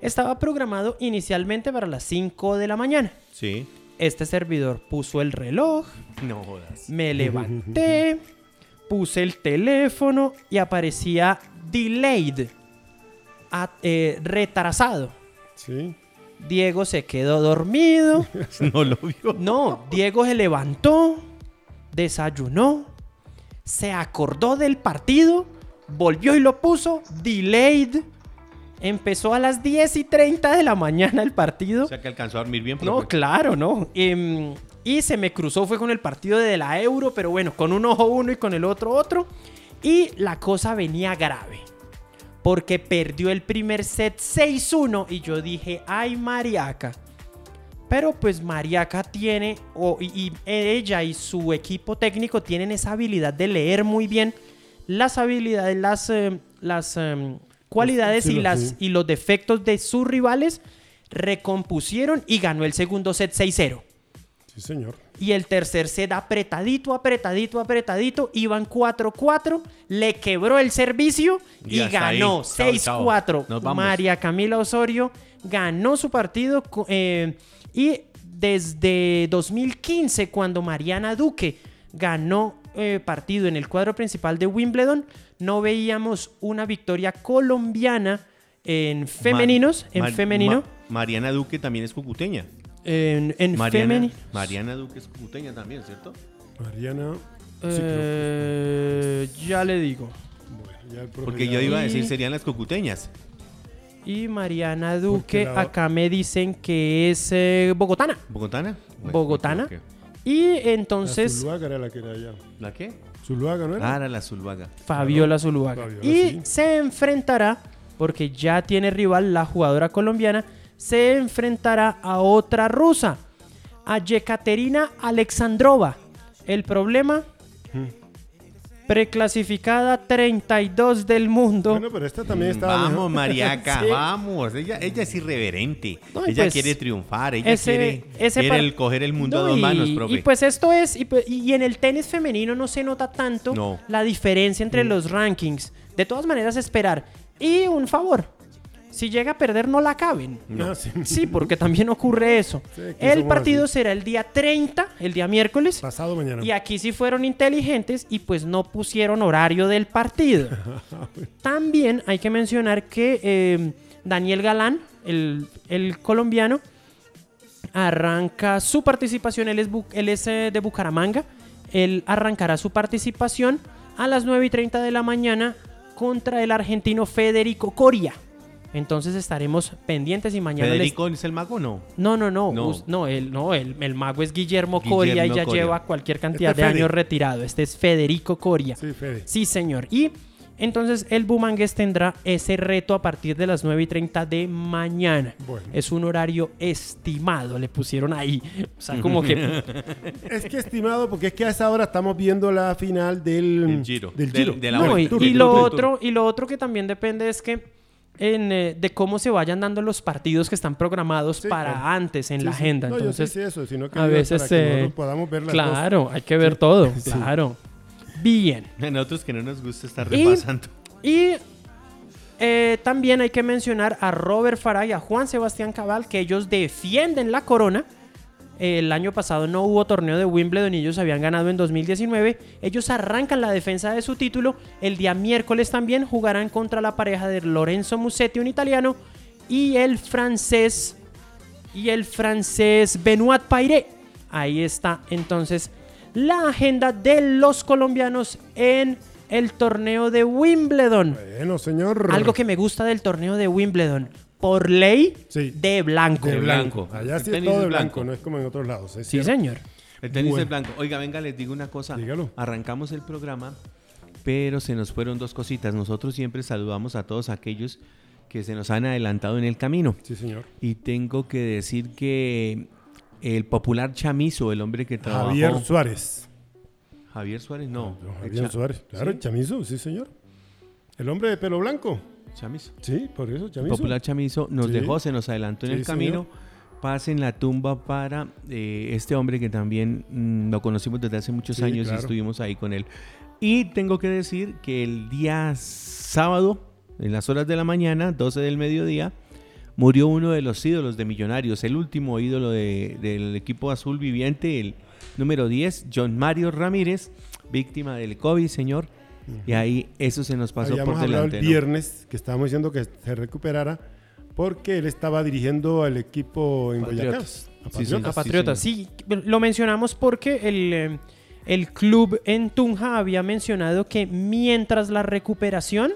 estaba programado inicialmente para las 5 de la mañana. Sí. Este servidor puso el reloj, No jodas. me levanté, puse el teléfono y aparecía delayed, a- eh, retrasado. Sí. Diego se quedó dormido. No lo vio. No, Diego se levantó, desayunó, se acordó del partido, volvió y lo puso, delayed. Empezó a las 10 y 30 de la mañana el partido. O sea que alcanzó a dormir bien. No, profe. claro, no. Em, y se me cruzó, fue con el partido de la Euro, pero bueno, con un ojo uno y con el otro otro. Y la cosa venía grave. Porque perdió el primer set 6-1 y yo dije, ay Mariaca. Pero pues Mariaca tiene, o- y, y ella y su equipo técnico tienen esa habilidad de leer muy bien las habilidades, las, eh, las em, cualidades Sí, y, lo- las, sí. y los defectos de sus rivales. Recompusieron y ganó el segundo set 6-0. Sí, señor. Y el tercer set apretadito, apretadito, apretadito. Iban 4-4. Le quebró el servicio Y ganó Chao, 6-4. chao. Nos vamos. María Camila Osorio ganó su partido. eh, y desde 2015, cuando Mariana Duque ganó eh, partido en el cuadro principal de Wimbledon, no veíamos una victoria colombiana en femeninos. En femenino. Ma- Mariana Duque también es cucuteña. En en Mariana, Mariana Duque es cucuteña también, ¿cierto? Mariana. sí, Eh, ya le digo. bueno, ya el profe Porque ya- yo iba a decir serían las cucuteñas. Y Mariana Duque, la- acá me dicen que es eh, bogotana. ¿Bogotana? Bueno, Bogotana. Y La entonces Zuluaga era la que era allá. ¿La qué? Zuluaga, ¿no era? Ah, era la Zulvaga. Fabiola Zuluaga. Fabiola, y sí. se enfrentará, porque ya tiene rival la jugadora colombiana, se enfrentará a otra rusa, a Yekaterina Alexandrova. El problema, preclasificada 32 del mundo. Bueno, pero esta también estaba Vamos, mejor. Mariaca, Sí. vamos. Ella, ella es irreverente. No, y ella pues, quiere triunfar. Ella ese- quiere, ese quiere par- el coger el mundo No, a dos y- manos, profe. Y pues esto es, y, pues- y en el tenis femenino no se nota tanto No. la diferencia entre los rankings. De todas maneras, esperar. Y un favor, si llega a perder no la acaben. Ah, sí. Porque también ocurre eso. Sí, el partido así. será el día 30, el día miércoles. Pasado mañana. Y aquí sí fueron inteligentes y pues no pusieron horario del partido. También hay que mencionar que eh, Daniel Galán, el, el colombiano, arranca su participación, él es, bu- él es, eh, de Bucaramanga, él arrancará su participación a las 9 y 30 de la mañana contra el argentino Federico Coria. Entonces estaremos pendientes y mañana les ¿Federico es el mago o no? no, no, no. No. No, el, no el, el mago es Guillermo, Coria y ya Coria. lleva cualquier cantidad Este de Fede. años retirado. Este es Federico Coria. Sí, Fede. Sí, señor. Y entonces el Bumangues tendrá ese reto a partir de las 9 y 30 de mañana. Bueno. Es un horario estimado, le pusieron ahí. O sea, como que... Es que estimado, porque es que a esa hora estamos viendo la final del, Del Giro. Del Del- Giro. de la No, y, lo otro, y lo otro que también depende es que en, eh, de cómo se vayan dando los partidos que están programados Sí, para claro. antes en Sí, la sí. agenda. No, yo Entonces, sí sé eso, sino que a veces para que eh, nosotros podamos ver las dos. claro, hay que ver todo, claro. Bien. A nosotros que no nos gusta estar Y- repasando. Y eh, también hay que mencionar a Robert Farah y a Juan Sebastián Cabal, que ellos defienden la corona. El año pasado no hubo torneo de Wimbledon y ellos habían ganado en 2019. Ellos arrancan la defensa de su título. El día miércoles también jugarán contra la pareja de Lorenzo Musetti, un italiano, y el francés y el francés Benoit Paire. Ahí está entonces la agenda de los colombianos en el torneo de Wimbledon. Bueno, señor. Algo que me gusta del torneo de Wimbledon. Por ley, Sí. de blanco. De blanco. Allá El sí es tenis todo de blanco, blanco. no es como en otros lados. es Sí, cierto. señor. El tenis Bueno. es blanco. Oiga, venga, les digo una cosa. Dígalo. Arrancamos el programa, pero se nos fueron dos cositas. Nosotros siempre saludamos a todos aquellos que se nos han adelantado en el camino. Sí, señor. Y tengo que decir que el popular chamizo, el hombre que trabajó... Javier Suárez. Javier Suárez, no. El Javier Suárez. Claro, ¿Sí? Chamizo, sí, señor. El hombre de pelo blanco. Chamizo. Sí, por eso, Chamizo. popular chamizo nos Sí. dejó, se nos adelantó en Sí, el camino. Pasen la tumba para eh, este hombre que también mm, lo conocimos desde hace muchos Sí, años claro. y estuvimos ahí con él. Y tengo que decir que el día sábado, en las horas de la mañana, 12 del mediodía, murió uno de los ídolos de Millonarios, el último ídolo de- del equipo azul viviente, el número 10, John Mario Ramírez, víctima del COVID, señor. Y ahí eso se nos pasó Habíamos por hablado delante. el ¿no? viernes que estábamos diciendo que se recuperara porque él estaba dirigiendo al equipo en Boyacá. Patriotas. A Sí, Patriotas. A Patriotas, sí. Lo mencionamos porque el, eh, el club en Tunja había mencionado que mientras la recuperación,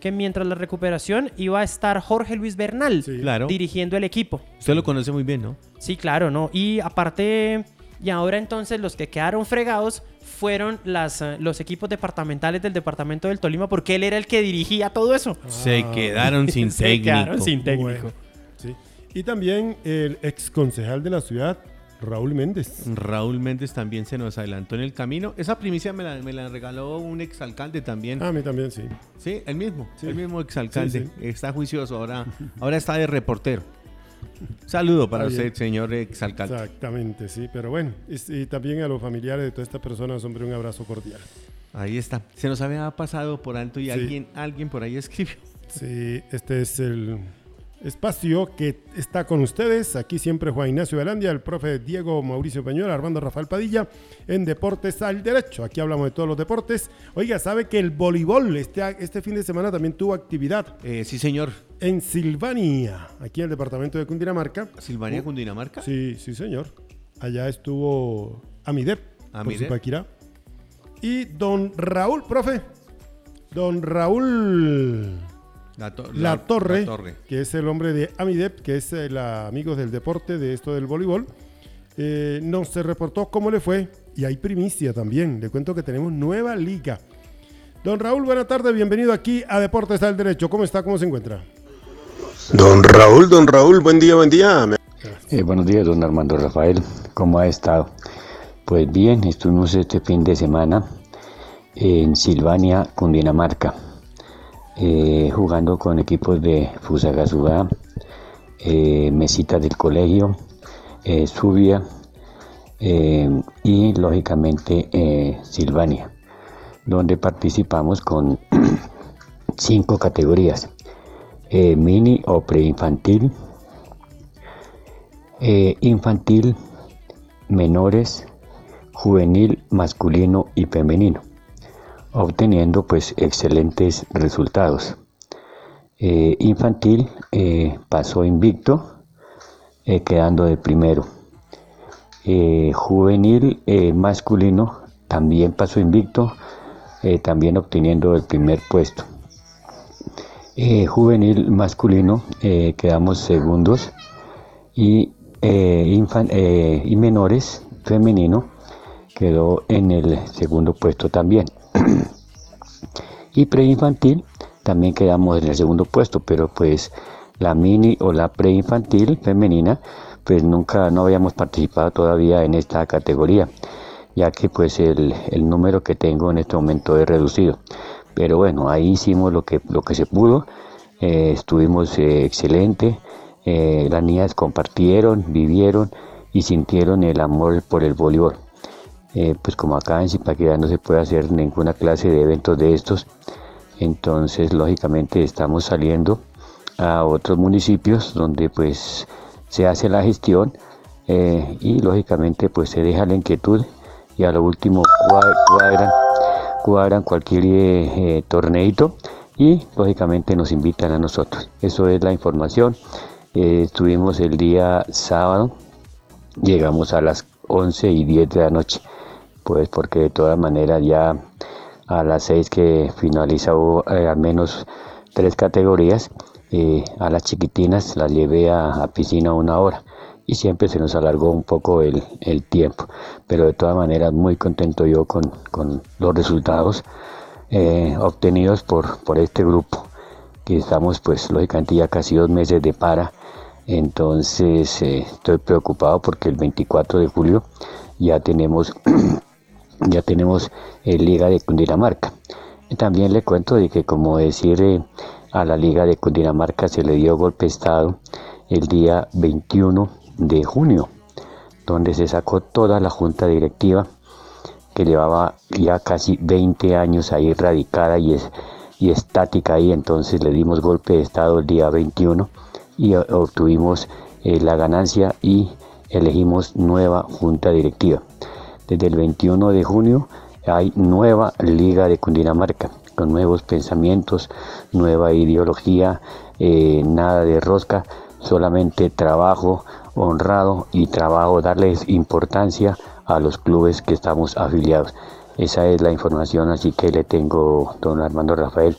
que mientras la recuperación iba a estar Jorge Luis Bernal Sí. Claro. dirigiendo el equipo. Usted lo conoce muy bien, ¿no? Sí, claro, ¿no? Y aparte, y ahora entonces los que quedaron fregados fueron las, eh, los equipos departamentales del departamento del Tolima porque él era el que dirigía todo eso. Se quedaron sin Se técnico. quedaron sin técnico. Bueno, sí. Y también el ex concejal de la ciudad, Raúl Méndez. Raúl Méndez también se nos adelantó en el camino. Esa primicia me la, me la regaló un exalcalde también. Ah, a mí también, sí. Sí, el mismo. Sí. El mismo exalcalde. Sí, Está juicioso. Ahora, ahora está de reportero. Saludo para usted, señor exalcalde. Exactamente, sí. Pero bueno, y, y también a los familiares de todas estas personas, hombre, un abrazo cordial. Ahí está. Se nos había pasado por alto y Sí. alguien, alguien por ahí escribió. Sí, este es el espacio que está con ustedes. Aquí siempre Juan Ignacio Velandia, el profe Diego Mauricio Peñol, Armando Rafael Padilla, en Deportes al Derecho. Aquí hablamos de todos los deportes. Oiga, ¿sabe que el voleibol este, este fin de semana también tuvo actividad Eh, sí, señor. en Silvania, aquí en el departamento de Cundinamarca? Silvania, Cundinamarca. Sí, sí, señor. Allá estuvo Amidep, Amidep. Zipaquirá. Y don Raúl, profe. Don Raúl La, to- La, torre, La Torre. que es el hombre de Amidep, que es el amigos del deporte de esto del voleibol, eh, nos se reportó cómo le fue y hay primicia también. Le cuento que tenemos nueva liga. Don Raúl, buena tarde, bienvenido aquí a Deportes al Derecho. ¿Cómo está? ¿Cómo se encuentra? Don Raúl, don Raúl, buen día, buen día. Eh, buenos días, don Armando Rafael. ¿Cómo ha estado? Pues bien, estuvimos este fin de semana en Silvania, Cundinamarca, eh, jugando con equipos de Fusagasugá, eh, Mesitas del Colegio, eh, Subia eh, y lógicamente Silvania, donde participamos con cinco categorías, mini o preinfantil, infantil, menores, juvenil, masculino y femenino, obteniendo pues excelentes resultados. Eh, infantil eh, pasó invicto, eh, quedando de primero. Juvenil masculino también pasó invicto, también obteniendo el primer puesto. Juvenil masculino quedamos segundos y, y menores femenino quedó en el segundo puesto también. Y preinfantil también quedamos en el segundo puesto, pero pues la mini o la preinfantil femenina pues nunca no habíamos participado todavía en esta categoría, ya que pues el, el número que tengo en este momento es reducido. Pero bueno, ahí hicimos lo que, lo que se pudo, eh, estuvimos eh, excelente, eh, las niñas compartieron, vivieron y sintieron el amor por el voleibol. Eh, pues como acá en Zipaquirá no se puede hacer ninguna clase de eventos de estos, Entonces, lógicamente, estamos saliendo a otros municipios donde pues se hace la gestión eh, y lógicamente pues se deja la inquietud y a lo último cuadran, cuadran cualquier eh, eh, torneito y lógicamente nos invitan a nosotros. Eso es la información. estuvimos el día sábado, llegamos a las 11 y 10 de la noche, pues porque de todas maneras ya a las 6 que finaliza al menos tres categorías, a las chiquitinas las llevé a, piscina una hora y siempre se nos alargó un poco el, tiempo. Pero de todas maneras muy contento yo con, los resultados eh, obtenidos por, por este grupo, que estamos pues lógicamente ya casi dos meses de para. Entonces eh, estoy preocupado porque el 24 de julio ya tenemos ya tenemos eh, Liga de Cundinamarca. También le cuento de que como decir a la Liga de Cundinamarca se le dio golpe de estado el día 21 de junio, donde se sacó toda la junta directiva que llevaba ya casi 20 años ahí radicada y, es, y estática ahí, entonces le dimos golpe de estado el día 21 y obtuvimos eh, la ganancia y elegimos nueva junta directiva. Desde el 21 de junio hay nueva Liga de Cundinamarca, con nuevos pensamientos, nueva ideología, eh, nada de rosca, solamente trabajo, honrado y trabajo, darles importancia a los clubes que estamos afiliados. Esa es la información, así que le tengo, don Armando Rafael,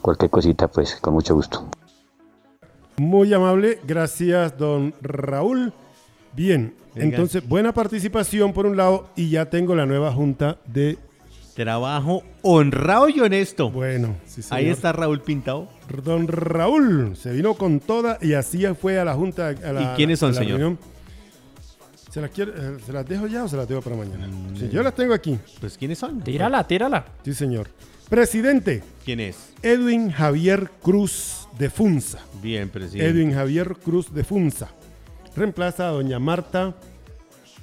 cualquier cosita, pues con mucho gusto. Muy amable, gracias, don Raúl. Bien, entonces buena participación por un lado y ya tengo la nueva junta de Trabajo honrado y honesto. Bueno, sí, Ahí está Raúl Pintado. Don Raúl se vino con toda y así fue a la junta. ¿Y quiénes son, señor? ¿Se las, eh, ¿Se las dejo ya o se las dejo para mañana? Mm. yo las tengo aquí. Pues ¿quiénes son? Tírala, tírala. Sí, señor. Presidente. ¿Quién es? Edwin Javier Cruz de Funza. Bien, presidente. Edwin Javier Cruz de Funza. Reemplaza a doña Marta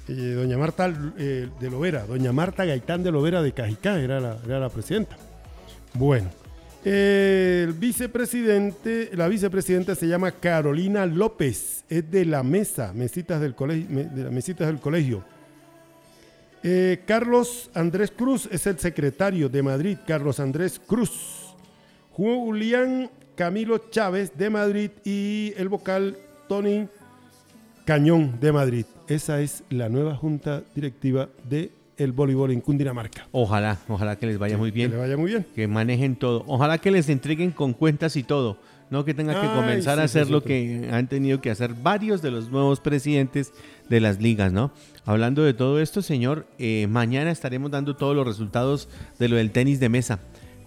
eh, doña Marta eh, de Lovera, doña Marta Gaitán de Lovera de Cajicá, era la, era la presidenta. Bueno, el vicepresidente, la vicepresidenta se llama Carolina López, es de la mesa, mesitas del colegio, de las mesitas del colegio. Eh, Carlos Andrés Cruz es el secretario de Madrid, Carlos Andrés Cruz. Julián Camilo Chávez de Madrid y el vocal Tony Cañón de Madrid. Esa es la nueva junta directiva de el voleibol en Cundinamarca. Ojalá, ojalá que les vaya muy bien. Que les vaya muy bien. Que manejen todo. Ojalá que les entreguen con cuentas y todo. No que tengan que comenzar a hacer lo que han tenido que hacer varios de los nuevos presidentes de las ligas, ¿no? Hablando de todo esto, señor, eh, mañana estaremos dando todos los resultados de lo del tenis de mesa.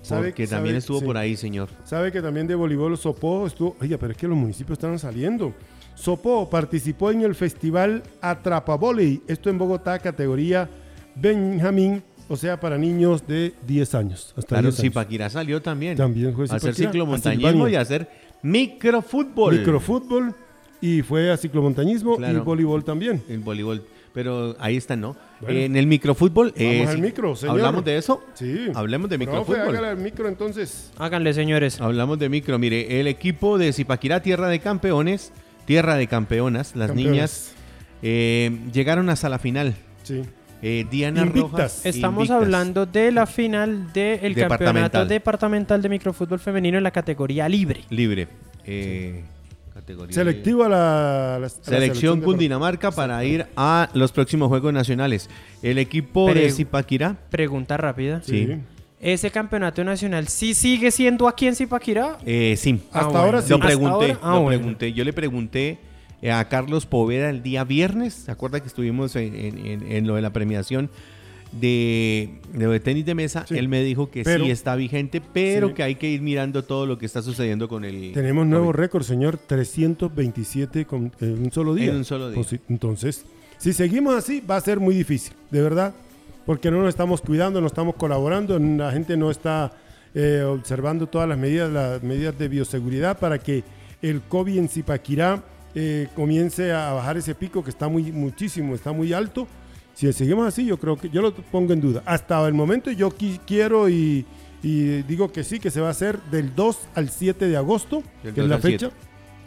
Porque también estuvo por ahí, señor. Sabe que también de voleibol Sopó estuvo. Oye, pero es que los municipios están saliendo. Sopó participó en el festival Atrapa Volley, esto en Bogotá, categoría Benjamín, o sea, para niños de 10 años. Hasta claro, Zipaquirá salió también. También fue A hacer ciclomontañismo y a hacer microfútbol. Microfútbol y fue a ciclomontañismo y voleibol también. En voleibol. Pero ahí está, ¿no? en el microfútbol. Vamos eh, al micro, señor. ¿Hablamos de eso? Sí. Hablemos de microfútbol. hágale al micro entonces. Háganle, señores. Hablamos de micro. Mire, el equipo de Zipaquirá, Tierra de Campeones, tierra de campeonas. Las niñas eh, llegaron hasta la final. Sí. Eh, Diana Rojas. Estamos hablando de la final del campeonato departamental de microfútbol femenino en la categoría libre. Libre. Eh, Selectivo a la, selección, Cundinamarca para ir a los próximos Juegos Nacionales. El equipo de Zipaquirá. Pregunta rápida. Sí. ¿Ese campeonato nacional sí sigue siendo aquí en Zipaquirá? Eh, sí. Hasta ahora sí. Lo pregunté, ah, pregunté. Yo le pregunté eh, a Carlos Poveda el día viernes. ¿Se acuerda que estuvimos en, lo de la premiación de, de tenis de mesa? Él me dijo que sí está vigente, pero que hay que ir mirando todo lo que está sucediendo con el. Tenemos nuevo récord, señor. 327 con, en un solo día. En un solo día. Pues entonces, si seguimos así, va a ser muy difícil. De verdad porque no nos estamos cuidando, no estamos colaborando, la gente no está eh, observando todas las medidas, las medidas de bioseguridad para que el COVID en Zipaquirá eh, comience a bajar ese pico que está muy muchísimo, está muy alto. Si seguimos así, yo creo que yo lo pongo en duda. Hasta el momento yo quiero y, Y digo que sí, que se va a hacer del 2 al 7 de agosto, que es 2 la fecha.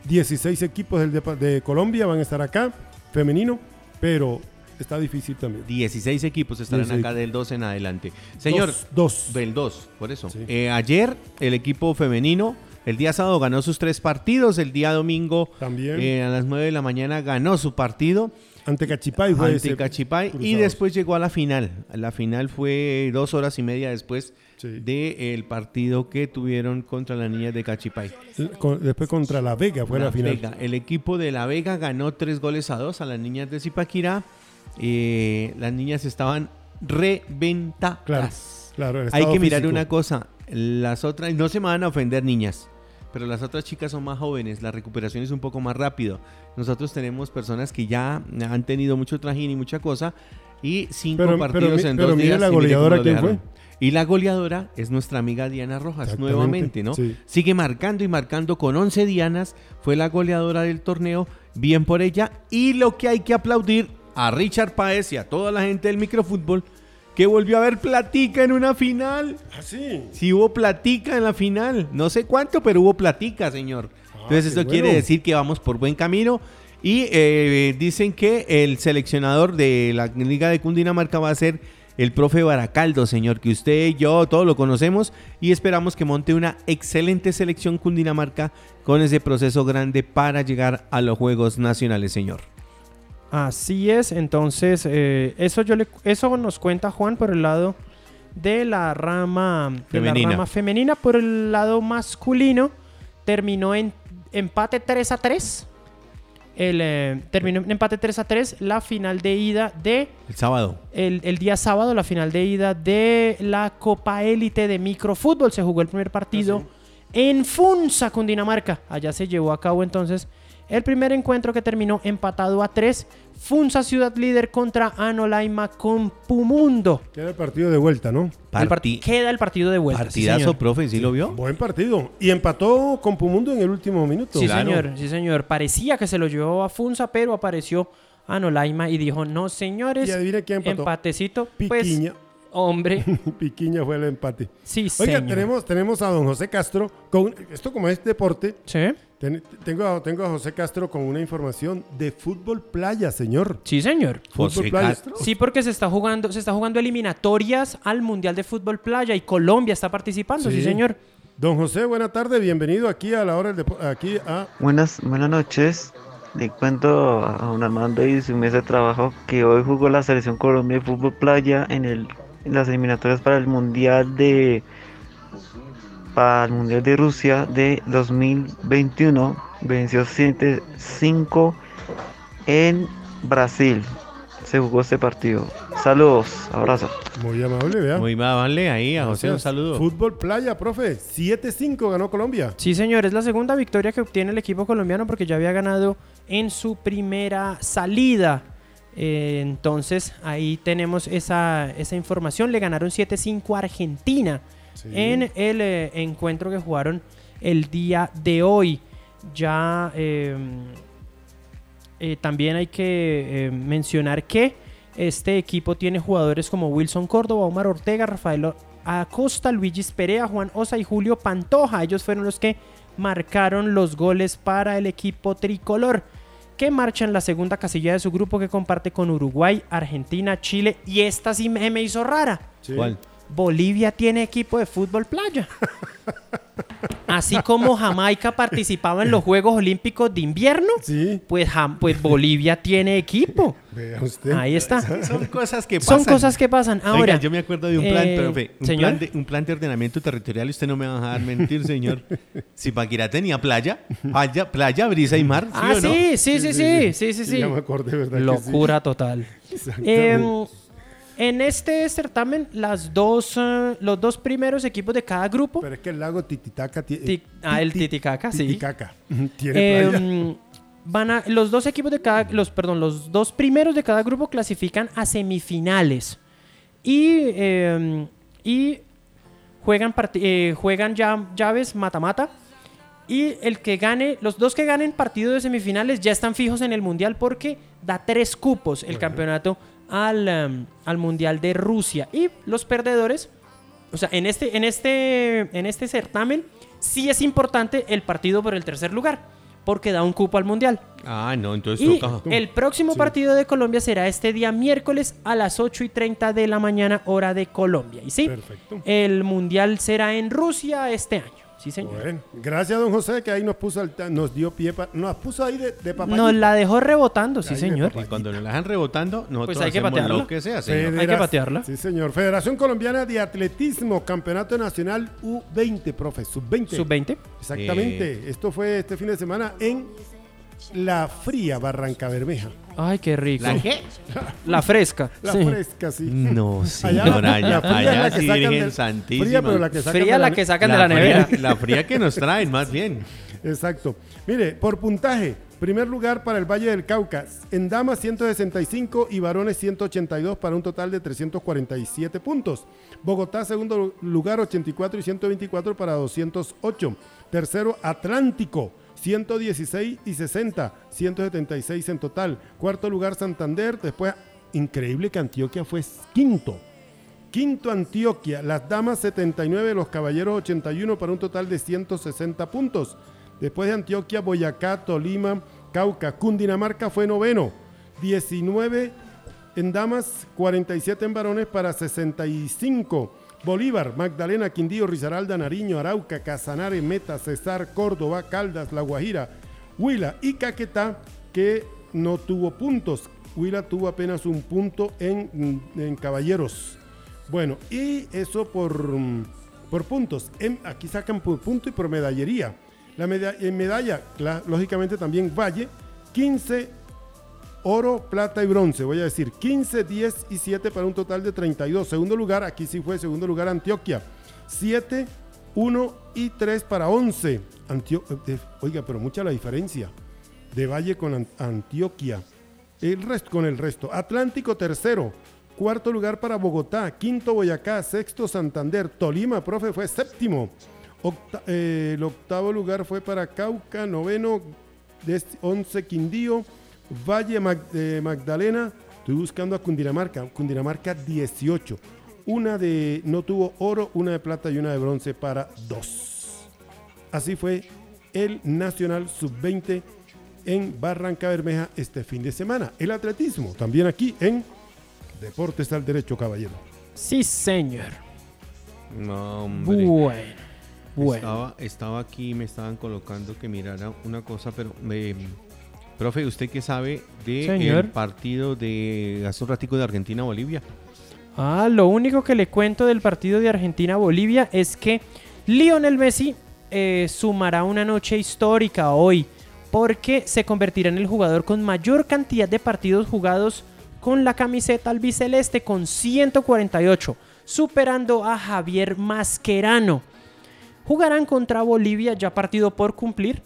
16 equipos de, Colombia van a estar acá, femenino, pero está difícil también. 16 equipos estarán 16. acá del 2 en adelante. Señor, Dos, dos. del 2, por eso. Sí. Eh, ayer el equipo femenino, el día sábado ganó sus tres partidos, el día domingo También. eh, a las 9 de la mañana ganó su partido Ante Cachipay fue ante Cachipay y después llegó a la final. La final fue dos horas y media después Sí. del partido que tuvieron contra las niñas de Cachipay. Después contra La Vega fue la, La final. Vega. El equipo de La Vega ganó tres goles a dos a las niñas de Zipaquirá. Eh, las niñas estaban reventadas. Claro, Hay que mirar físico. una cosa. Las otras, no se me van a ofender niñas, pero las otras chicas son más jóvenes. La recuperación es un poco más rápido. Nosotros tenemos personas que ya han tenido mucho trajín y mucha cosa. Y cinco Pero- pero partidos mi- en pero dos mire días. la goleadora, ¿quién dejaron. fue? Y la goleadora es nuestra amiga Diana Rojas, nuevamente, ¿no? sí. Sigue marcando y marcando con 11 dianas. Fue la goleadora del torneo. Bien por ella. Y lo que hay que aplaudir a Richard Paez y a toda la gente del microfútbol que volvió a ver platica en una final. Ah, sí. Sí hubo platica en la final. No sé cuánto, pero hubo platica, señor. Entonces qué esto bueno. quiere decir que vamos por buen camino. Y eh, dicen que el seleccionador de la Liga de Cundinamarca va a ser el profe Baracaldo, señor, que usted y yo todos lo conocemos y esperamos que monte una excelente selección Cundinamarca con ese proceso grande para llegar a los Juegos Nacionales, señor. Así es, entonces eh, eso yo le, eso nos cuenta Juan por el lado de la rama de la Femenina. rama femenina, por el lado masculino terminó en empate 3 a 3. El, eh, terminó en empate 3 a 3 la final de ida de El sábado. el, el día sábado, la final de ida de la Copa Élite de Microfútbol. Se jugó el primer partido en Funza, Cundinamarca. Allá se llevó a cabo entonces el primer encuentro que terminó empatado a 3. Funza Ciudad Líder contra Anolaima con Pumundo. Queda el partido de vuelta, ¿no? El queda el partido de vuelta. sí, partidazo, señor. profe, ¿sí lo vio? Buen partido. Y empató con Pumundo en el último minuto. Sí, Claro. señor, sí, señor. Parecía que se lo llevó a Funza, pero apareció Anolaima y dijo, no, señores, Y quién empató. empatecito. Pues, Piquiña. hombre, Piquiña fue el empate. sí, Oiga, señor. tenemos, tenemos a don José Castro. Con, esto como es deporte, Sí. Ten- tengo, a, tengo a José Castro con una información de fútbol playa, señor. Sí, señor. Fútbol José playa. Castro. Sí, porque se está jugando, se está jugando eliminatorias al Mundial de Fútbol Playa y Colombia está participando, sí, Sí. señor. Don José, buena tarde, bienvenido aquí a la hora del depo- aquí a Buenas, buenas noches. Le cuento a don Armando y su mesa de trabajo que hoy jugó la selección Colombia de fútbol playa en, el, en las eliminatorias para el mundial de para el mundial de Rusia de 2021. Venció 7-5 en Brasil. Se jugó este partido. Saludos, abrazo. muy amable, vea. Muy amable ahí, a José un saludo. Fútbol playa, profe. 7-5 ganó Colombia. Sí, señor, es la segunda victoria que obtiene el equipo colombiano porque ya había ganado en su primera salida. Eh, entonces ahí tenemos esa, esa información. Le ganaron 7-5 a Argentina Sí. en el eh, encuentro que jugaron el día de hoy. Ya eh, eh, también hay que eh, mencionar que este equipo tiene jugadores como Wilson Córdoba, Omar Ortega, Rafael Acosta, Luigi Perea, Juan Osa y Julio Pantoja. Ellos fueron los que marcaron los goles para el equipo tricolor que marcha en la segunda casilla de su grupo que comparte con Uruguay, Argentina, Chile y esta sí me, me hizo rara. Sí. ¿Cuál? Bolivia tiene equipo de fútbol playa. Así como Jamaica participaba en los Juegos Olímpicos de invierno, Sí, pues, pues Bolivia tiene equipo. vea usted. Ahí está. Son cosas que pasan. Son cosas que pasan. Ahora, Oiga, yo me acuerdo de un plan, eh, profe, un, señor. plan de, un plan de ordenamiento territorial y usted no me va a dejar mentir, señor. si Paquirá tenía playa, playa, playa, brisa y mar, ¿sí ah, o no? sí, sí, sí, sí, sí, sí, sí. Ya me acordé, ¿verdad? que Locura total. Exactamente. Em, en este certamen, las dos, eh, los dos primeros equipos de cada grupo, Pero es que el lago Titicaca tiene. Ti- ah, el Titicaca, sí. Titicaca. Tiene playa. Em, van a, los dos equipos de cada, los, perdón, los dos primeros de cada grupo clasifican a semifinales y, em, y juegan, eh, juegan ya llaves mata-mata y el que gane, los dos que ganen partido de semifinales ya están fijos en el mundial porque da tres cupos el campeonato al, em, al mundial de Rusia y los perdedores O sea, en este, en este, en este certamen sí es importante el partido por el tercer lugar, porque da un cupo al mundial. Ah, no, entonces Y toca. el próximo partido de Colombia será este día miércoles a las 8 y 30 de la mañana, hora de Colombia. Y sí, Perfecto. el mundial será en Rusia este año. Sí, señor. Bueno, gracias, don José, que ahí nos puso, al nos dio pie, pa- nos puso ahí de, de papayita. Nos la dejó rebotando, sí, Ahí señor. papá. Y cuando nos la dejan rebotando, nosotros Pues hay que patearla. lo que sea, señor. Hay que patearla. Sí, señor. Federación Colombiana de Atletismo, Campeonato Nacional U20, profe, sub-20. Sub-20. Exactamente. Esto fue este fin de semana en La Fría, Barranca Bermeja. Ay, qué rico. ¿La qué? La fresca. La sí. fresca, sí. No, Allá señor, la- allá, la fría allá la que sí, sacan Virgen del- Santísima. Fría, pero la que sacan Fría de la ne- que sacan de la fría- nevera. la fría que nos traen, más bien. Exacto. Mire, por puntaje, primer lugar para el Valle del Cauca, en damas 165 y varones 182 para un total de 347 puntos. Bogotá, segundo lugar, 84 y 124 para 208. Tercero, Atlántico, 116 y 60, 176 en total. Cuarto lugar, Santander. Después, increíble que Antioquia fue quinto. Quinto Antioquia, las damas 79, los caballeros 81 para un total de 160 puntos. Después de Antioquia, Boyacá, Tolima, Cauca, Cundinamarca fue noveno. 19 en damas, 47 en varones para 65. Bolívar, Magdalena, Quindío, Risaralda, Nariño, Arauca, Casanare, Meta, Cesar, Córdoba, Caldas, La Guajira, Huila y Caquetá, que no tuvo puntos. Huila tuvo apenas un punto en, en caballeros. Bueno, y eso por, por puntos. En- aquí sacan por punto y por medallería. La meda- en medalla, lógicamente también Valle, 15 oro, plata y bronce. Voy a decir 15, 10 y 7 para un total de 32. Segundo lugar, aquí sí fue segundo lugar Antioquia. 7, 1 y 3 para 11. Antio- eh, oiga, pero mucha la diferencia de Valle con An- Antioquia. El resto con el resto. Atlántico tercero. Cuarto lugar para Bogotá. Quinto Boyacá. Sexto Santander. Tolima, profe, fue séptimo. Eh, el octavo lugar fue para Cauca. Noveno. des- Once Quindío. Valle Mag- eh, Magdalena. Estoy buscando a Cundinamarca. Cundinamarca 18. Una de no tuvo oro, una de plata y una de bronce para dos. Así fue el Nacional Sub-20 en Barranca Bermeja este fin de semana. El atletismo también aquí en Deportes al Derecho, caballero. Sí, señor. No, hombre. Bueno. Bueno. Estaba, estaba aquí, me estaban colocando que mirara una cosa, pero eh, profe, ¿usted qué sabe del partido de hace un ratico de Argentina-Bolivia? Ah, lo único que le cuento del partido de Argentina-Bolivia es que Lionel Messi eh, sumará una noche histórica hoy porque se convertirá en el jugador con mayor cantidad de partidos jugados con la camiseta albiceleste con 148, superando a Javier Mascherano. Jugarán contra Bolivia, ya partido por cumplir,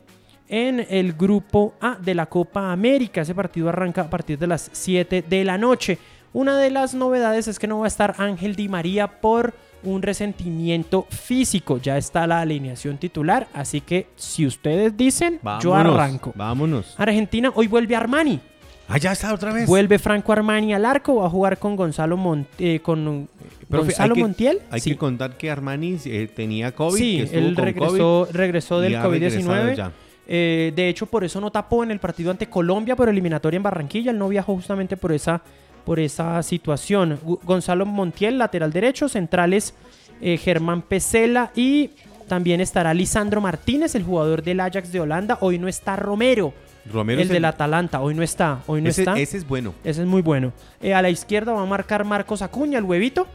en el grupo A de la Copa América. Ese partido arranca a partir de las 7 de la noche. Una de las novedades es que no va a estar Ángel Di María por un resentimiento físico. Ya está la alineación titular, así que si ustedes dicen, yo arranco. Vámonos. Argentina hoy vuelve Armani. Ah, ya está otra vez. Vuelve Franco Armani al arco, va a jugar con Gonzalo, Mon- eh, con Profe, Gonzalo hay que- Montiel. Hay Sí. que contar que Armani eh, tenía COVID. Sí, que él regresó, COVID regresó del ha regresado COVID-19. Eh, de hecho, por eso no tapó en el partido ante Colombia por eliminatoria en Barranquilla. Él no viajó justamente por esa, por esa situación. Gonzalo Montiel, lateral derecho, centrales eh, Germán Pesela y también estará Lisandro Martínez, el jugador del Ajax de Holanda. Hoy no está Romero, Romero el es del Atalanta. Hoy no está, hoy no ese, está. ese es bueno. Ese es muy bueno. Eh, a la izquierda va a marcar Marcos Acuña, el huevito.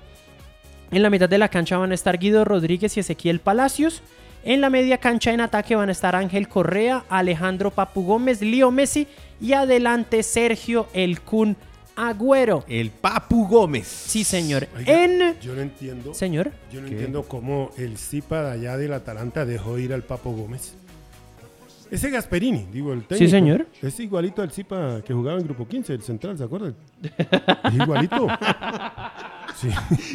En la mitad de la cancha van a estar Guido Rodríguez y Ezequiel Palacios. En la media cancha en ataque van a estar Ángel Correa, Alejandro Papu Gómez, Lío Messi y adelante Sergio El Kun Agüero. El Papu Gómez. Sí, señor. Oiga, En... Yo no entiendo. Señor. Yo no ¿Qué? entiendo cómo el Zipa de allá del Atalanta dejó ir al Papo Gómez. Ese Gasperini, digo, el técnico. señor. Es igualito al Zipa que jugaba en Grupo 15, el central, ¿se acuerdan? Es igualito. Sí.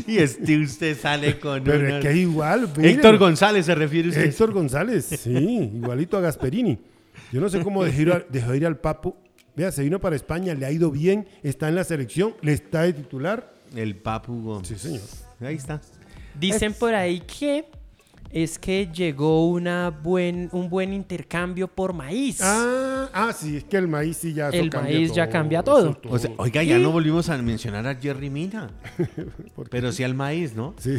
Y este usted sale con Pero una- es que es igual. Héctor González se refiere usted. Héctor González, sí, igualito a Gasperini. Yo no sé cómo dejó ir, a- dejó ir al Papo. Vea, se vino para España, le ha ido bien, está en la selección, le está de titular. El Papu Gómez. Sí, señor. Ahí está. Dicen por ahí que es que llegó una buen, un buen intercambio por maíz. Ah, ah, sí, es que el maíz sí ya El cambia maíz ya todo, cambia todo. O sea, oiga, ya no volvimos a mencionar a Jerry Mina. Pero sí al maíz, ¿no? Sí.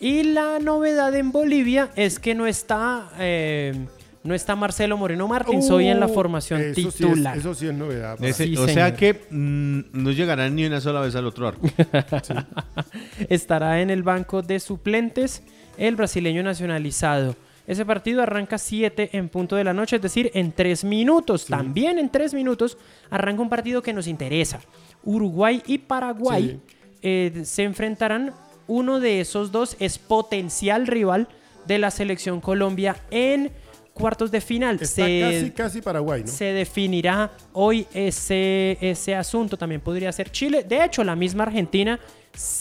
Y la novedad en Bolivia es que no está, eh, no está Marcelo Moreno Martins hoy en la Uh, formación eso sí es- titular. eso sí es novedad. para- Ese- Sí, o sea que mm, no llegarán ni una sola vez al otro arco. Estará en el banco de suplentes el brasileño nacionalizado. Ese partido arranca 7 en punto de la noche, es decir, en 3 minutos. También en 3 minutos arranca un partido que nos interesa. Uruguay y Paraguay eh, se enfrentarán. Uno de esos dos es potencial rival de la selección Colombia en cuartos de final. Está Se- casi, casi Paraguay, ¿no? se definirá hoy ese, ese asunto. También podría ser Chile. De hecho, la misma Argentina,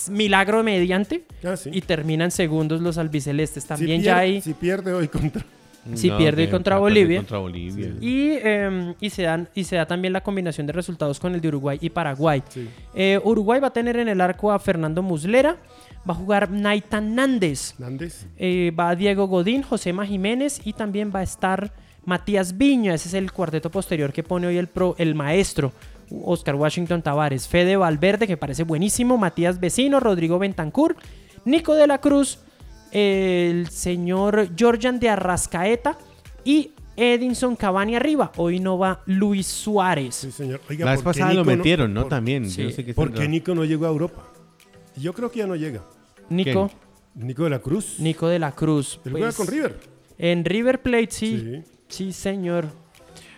milagro mediante, Ah, sí. y terminan segundos los albicelestes. Si También pierde- ya hay... Si pierde hoy contra... Si pierde contra Bolivia. Contra Bolivia. Y, eh, y, se dan, y se da también la combinación de resultados con el de Uruguay y Paraguay. Sí. Eh, Uruguay va a tener en el arco a Fernando Muslera. Va a jugar Naitan Nández. Nández. Eh, va Diego Godín, Josema Jiménez y también va a estar Matías Viña. Ese es el cuarteto posterior que pone hoy el, pro, el maestro Oscar Washington Tavares. Fede Valverde, que parece buenísimo. Matías Vecino, Rodrigo Bentancur, Nico de la Cruz, el señor Georgian de Arrascaeta y Edinson Cavani arriba. Hoy no va Luis Suárez. Sí, señor. Oiga, La vez ¿por qué pasada lo Nico metieron, ¿no? por- También. Sí. Yo sé que ¿Por qué Nico no llegó a Europa? Yo creo que ya no llega. Nico, Nico de la Cruz. Nico de la Cruz. Él juega Pues, con River. En River Plate, sí. Sí. Sí, señor.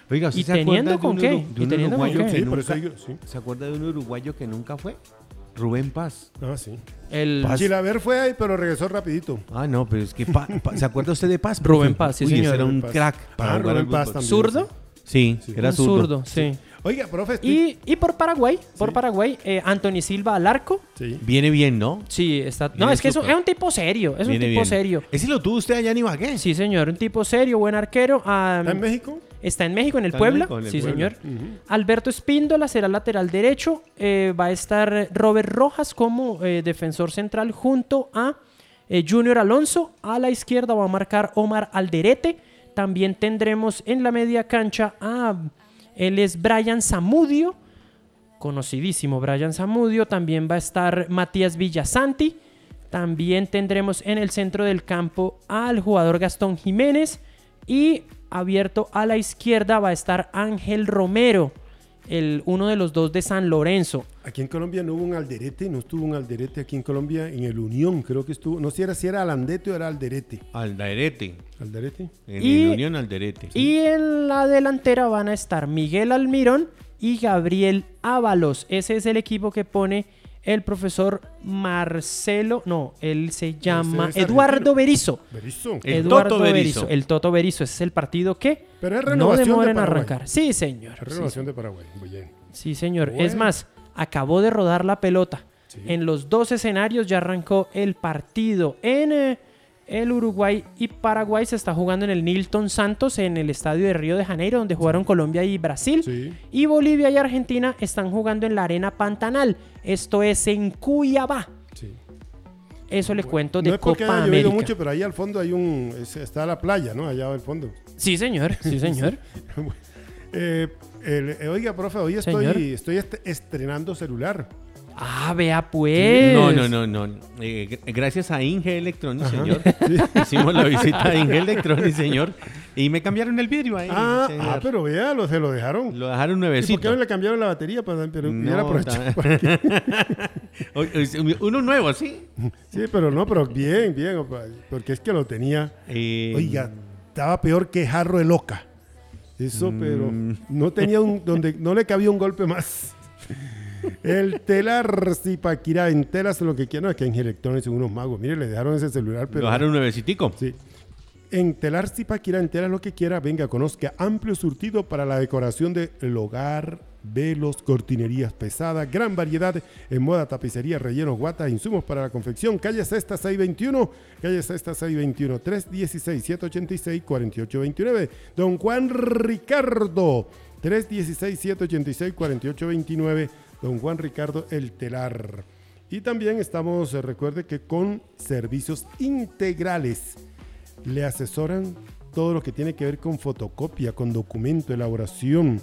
Oiga, ¿usted ¿Y se teniendo de un con qué? uru- de ¿Y teniendo con uruguayo qué? ¿Se acuerda de un uruguayo que nunca fue? Rubén Paz. Ah, sí. El Chilaver fue ahí, pero regresó rapidito. Ah, no, pero es que Pa- Pa- ¿se acuerda usted de Paz? Rubén? Paz, sí, Uy, señor. ese era un Paz. crack para Ah, Rubén Paz también. zurdo. Sí, era un zurdo. zurdo, sí. Oiga, profe, estoy- Y, y por Paraguay, por Sí. Paraguay, eh, Anthony Silva al arco. Sí. Viene bien, ¿no? Sí, está. Viene No, es que es un, súper. es un tipo serio. Es Viene un tipo bien. serio. Ese lo tuvo usted allá en Ibagué. Sí, señor. Un tipo serio, buen arquero. ¿Está en México? Está en México, en el Está en Puebla. México, en el sí, Puebla. señor. Alberto Espíndola será lateral derecho. Eh, va a estar Robert Rojas como eh, defensor central junto a eh, Junior Alonso. A la izquierda va a marcar Omar Alderete. También tendremos en la media cancha a. Él es Brian Zamudio. Conocidísimo Brian Zamudio. También va a estar Matías Villasanti. También tendremos en el centro del campo al jugador Gastón Jiménez. Y abierto a la izquierda va a estar Ángel Romero, el, uno de los dos de San Lorenzo. Aquí en Colombia no hubo un alderete, no estuvo un alderete aquí en Colombia, en el Unión creo que estuvo, no sé si era, si era Alandete o era Alderete. Alderete. Alderete. En Y- el Unión Alderete. Y en la delantera van a estar Miguel Almirón y Gabriel Ábalos. Ese es el equipo que pone el profesor Marcelo, no, él se llama es Eduardo. Berizo. El Eduardo Toto Berizzo. El Toto Berizo. Ese es el partido que Pero es no renovación de arrancar. Sí, señor. Es Sí, renovación de Paraguay. Muy bien. Sí, señor. Bueno. Es más, acabó de rodar la pelota. Sí. En los dos escenarios ya arrancó el partido. En eh, el Uruguay y Paraguay se está jugando en el Nilton Santos, en el estadio de Río de Janeiro, donde jugaron Colombia y Brasil. Sí. Y Bolivia y Argentina están jugando en la Arena Pantanal. Esto es en Cuyabá. Sí. Eso le cuento de no es Copa haya América. mucho, pero ahí al fondo hay un, es- está la playa, ¿no? Allá al fondo. Sí, señor. Sí, señor. Eh, el- eh, oiga, profe, hoy estoy, Señor. estoy est- estrenando celular. Ah, vea pues. No, no, no, no. Eh, gr- gracias a Inge Electronics, Ajá. señor. Hicimos la visita a Inge Electronics, señor. Y me cambiaron el vidrio ahí, Ah, señor. ah, pero vea, lo, se lo dejaron. Lo dejaron ¿Y por qué nuevecito. no le cambiaron la batería? Pero, pero No, Uno nuevo, ¿sí? Sí, pero no, pero bien, bien, porque es que lo tenía. Eh, Oiga, estaba peor que jarro de loca. Eso, pero Mm. no tenía un, donde no le cabía un golpe más. El telar Zipaquirá en telas lo que quiera, no, es que en Electronics son unos magos. Mire, le dejaron ese celular, Lo pero dejaron nuevecitico. sí. En Telar Zipaquirá, en telas lo que quiera, venga, conozca amplio surtido para la decoración del hogar, velos, cortinerías pesadas, gran variedad en moda, tapicería, relleno, guata, insumos para la confección. Calle Sexta 621, calle Sexta 621, 316-786-4829. Don Juan Ricardo, 316-786-4829. Don Juan Ricardo El Telar. Y también estamos, eh, recuerde que con servicios integrales le asesoran todo lo que tiene que ver con fotocopia, con documento, elaboración,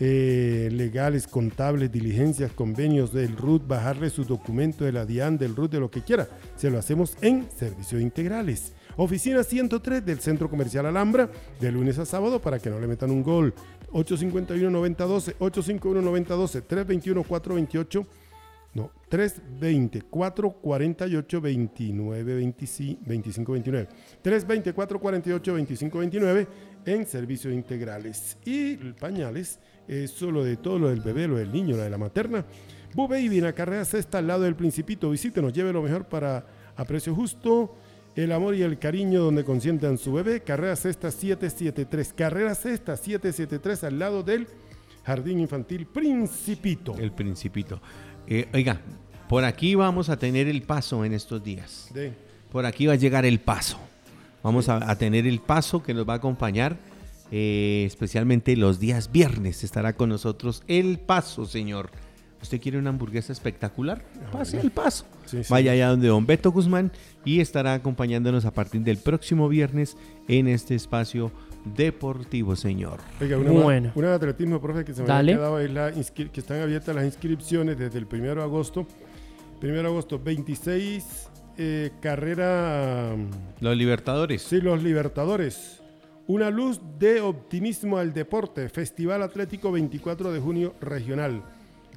eh, legales, contables, diligencias, convenios del RUT, bajarle su documento de la DIAN, del RUT, de lo que quiera. Se lo hacemos en servicios integrales. Oficina 103 del Centro Comercial Alhambra, de lunes a sábado para que no le metan un gol. 851-9012, 851-9012, 321-428. No, 320 448 29 25 29. 320 448 25 29 en servicios integrales. Y pañales, eso lo de todo lo del bebé, lo del niño, lo de la materna. Bu Baby en la carrera sexta al lado del Principito. Visítenos, lleve lo mejor para a precio justo. El amor y el cariño donde consientan su bebé. Carrera sexta 773. Carrera sexta 773 al lado del Jardín Infantil Principito. El Principito. Eh, oiga, por aquí vamos a tener el paso en estos días. Por aquí va a llegar el paso. Vamos a, a tener el paso que nos va a acompañar, eh, especialmente los días viernes. Estará con nosotros el paso, señor. ¿Usted quiere una hamburguesa espectacular? Pase el paso. Sí, sí. Vaya allá donde don Beto Guzmán y estará acompañándonos a partir del próximo viernes en este espacio deportivo, señor. Oiga, una, Bueno. una de atletismo, profe, que se me Dale. había quedado es la que están abiertas las inscripciones desde el 1 de agosto. 1 de agosto, 26 eh, carrera, mm, Los Libertadores. sí, los Libertadores. Una luz de optimismo al deporte. Festival Atlético 24 de junio regional.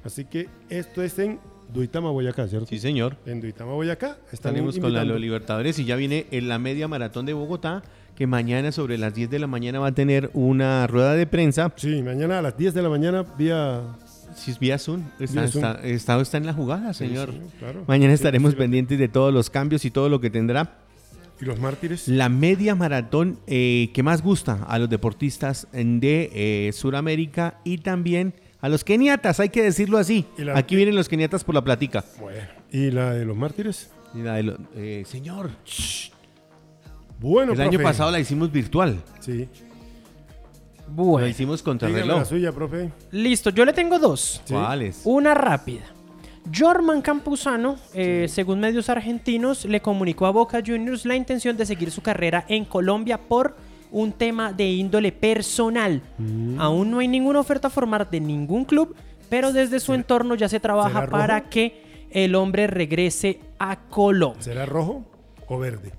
Así que esto es en Duitama, Boyacá, ¿cierto? Sí, señor. En Duitama, Boyacá. Están Estaremos con la. Los Libertadores y ya viene en la media maratón de Bogotá, que mañana sobre las 10 de la mañana va a tener una rueda de prensa. Sí, mañana a las 10 de la mañana vía... Es vía Zoom, está, Vía Zoom. está- está- está en la jugada, señor. Sí, claro. Mañana Sí, estaremos sí, pendientes de todos los cambios y todo lo que tendrá. ¿Y los mártires? La media maratón eh, que más gusta a los deportistas de eh, Sudamérica y también a los keniatas, hay que decirlo así. La- Aquí vienen los keniatas por la platica. Bueno. ¿Y la de los mártires? Y la de lo- eh, señor, Bueno, el año pasado la hicimos virtual. Sí. La Bueno, hicimos contra Dígame reloj. la suya, profe. listo. Yo le tengo dos. Sí. ¿Cuáles? Una rápida. Jorman Campuzano, eh, según medios argentinos, le comunicó a Boca Juniors la intención de seguir su carrera en Colombia por un tema de índole personal. Mm. Aún no hay ninguna oferta formal de ningún club, pero desde su entorno ya se trabaja ¿Será para rojo? que el hombre regrese a Colombia. ¿Será rojo o verde?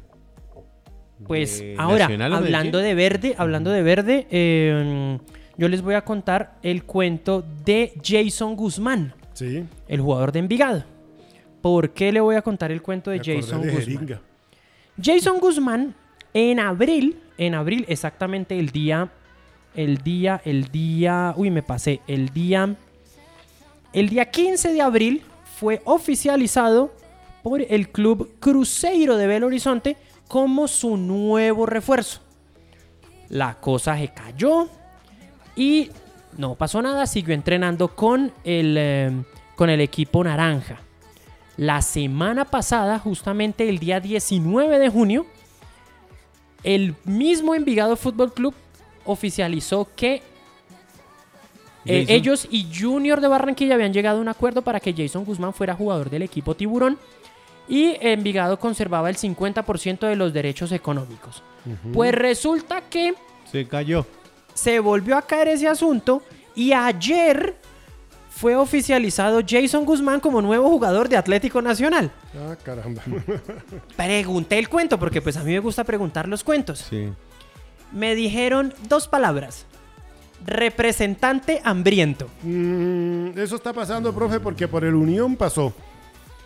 Pues ¿De ahora, hablando de verde, hablando de verde, eh, yo les voy a contar el cuento de Jason Guzmán, Sí. el jugador de Envigado. ¿Por qué le voy a contar el cuento de Me Jason de Guzmán? jeringa. Jason Guzmán, en abril, en abril, exactamente el día, el día, el día, uy, me pasé, el día, el día 15 de abril fue oficializado por el club Cruzeiro de Belo Horizonte como su nuevo refuerzo. La cosa se cayó y no pasó nada, siguió entrenando con el, eh, con el equipo naranja. La semana pasada, justamente el día 19 de junio, el mismo Envigado Fútbol Club oficializó que eh, ellos y Junior de Barranquilla habían llegado a un acuerdo para que Jason Guzmán fuera jugador del equipo Tiburón y Envigado conservaba el 50% de los derechos económicos. Pues resulta que Se cayó. se volvió a caer ese asunto y ayer fue oficializado Jason Guzmán como nuevo jugador de Atlético Nacional. Ah, caramba. Pregunté el cuento porque pues a mí me gusta preguntar los cuentos. Sí. Me dijeron dos palabras. Representante hambriento. Mm, eso está pasando, profe, porque por el Unión pasó.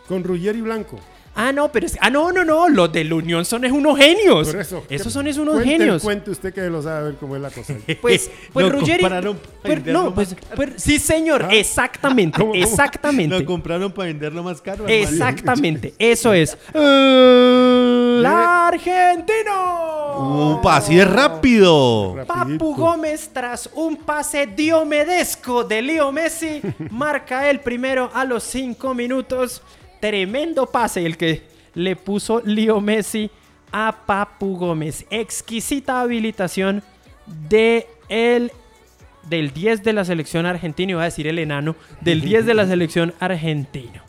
Con Ruggeri Blanco. Ah, no, pero es... Ah, no, no, no. Los de la Unión son es unos genios. Por eso. Esos son es unos Cuente genios. Cuente usted que lo sabe ver cómo es la cosa. Pues, pues Lo Ruggeri... compraron para pues, no, pues, pues, sí, señor. Ah. Exactamente. ¿Cómo, cómo? Exactamente. Lo compraron para venderlo más caro. Exactamente, eso es. El argentino. ¡Upa! Así de rápido. Rapidito. Papu Gómez, tras un pase diomedesco de Leo Messi, marca el primero a los 5 minutos. Tremendo pase el que le puso Leo Messi a Papu Gómez. Exquisita habilitación de el, del 10 de la selección argentina. Iba a decir el enano. Del 10 de la selección argentina.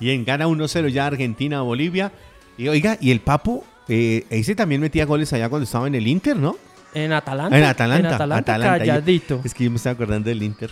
Y en gana 1-0 ya Argentina Bolivia. Y oiga, y el Papo, eh, ese también metía goles allá cuando estaba en el Inter, ¿no? En Atalanta. En Atalanta. En Atalanta, Atalanta. calladito. Es que yo me estoy acordando del Inter.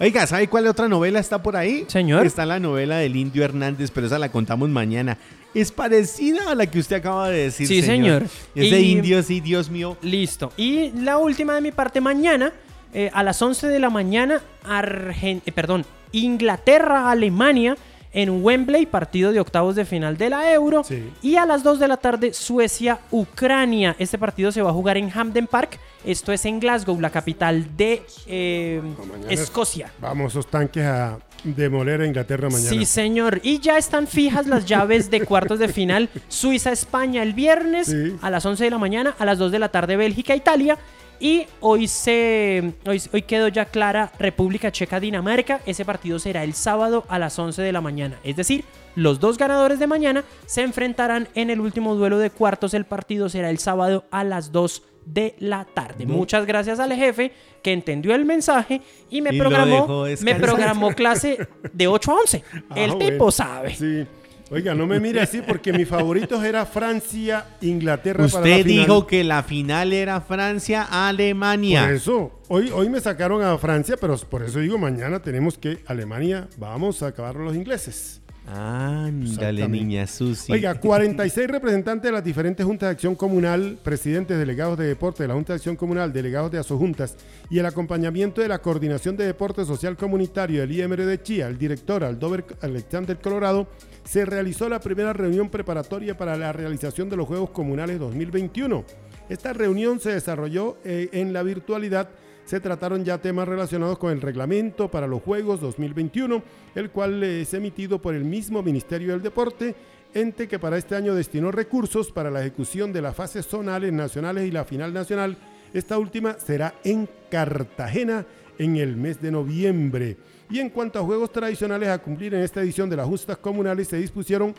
Oiga, ¿sabe cuál otra novela está por ahí? Señor. Está la novela del Indio Hernández, pero esa la contamos mañana. Es parecida a la que usted acaba de decir. Sí, señor. Es de indios, sí, Dios mío. Listo. Y la última de mi parte, mañana, eh, a las 11 de la mañana, Argen- eh, perdón, Inglaterra-Alemania en Wembley, partido de octavos de final de la Euro. Sí. Y a las 2 de la tarde, Suecia-Ucrania. Este partido se va a jugar en Hampden Park. Esto es en Glasgow, la capital de eh, Escocia. Vamos, esos tanques a demoler a Inglaterra mañana. Sí, señor. Y ya están fijas las llaves de cuartos de final. Suiza-España el viernes Sí. a las 11 de la mañana, a las 2 de la tarde Bélgica-Italia. Y hoy se hoy, hoy quedó ya clara República Checa-Dinamarca. Ese partido será el sábado a las 11 de la mañana. Es decir, los dos ganadores de mañana se enfrentarán en el último duelo de cuartos. El partido será el sábado a las 2 de la tarde. Muchas gracias al jefe que entendió el mensaje y me Y programó me programó clase de 8 a 11. Ah, el bueno. tipo sabe. Sí. Oiga, no me mire así porque mis favoritos era Francia, Inglaterra para la Usted final. dijo que la final era Francia-Alemania. Por eso, hoy, hoy me sacaron a Francia, pero por eso digo, mañana tenemos que Alemania, vamos a acabar los ingleses. Ándale, niña Susi. Oiga, 46 representantes de las diferentes juntas de acción comunal, presidentes, delegados de deporte de la Junta de Acción Comunal, delegados de asojuntas y el acompañamiento de la Coordinación de Deporte Social Comunitario del IMR de Chía, el director Aldover Alexander Colorado, se realizó la primera reunión preparatoria para la realización de los Juegos Comunales 2021. Esta reunión se desarrolló eh, en la virtualidad se trataron ya temas relacionados con el reglamento para los Juegos 2021, el cual es emitido por el mismo Ministerio del Deporte, ente que para este año destinó recursos para la ejecución de las fases zonales, nacionales y la final nacional. Esta última será en Cartagena en el mes de noviembre. Y en cuanto a juegos tradicionales a cumplir en esta edición de las justas comunales, se dispusieron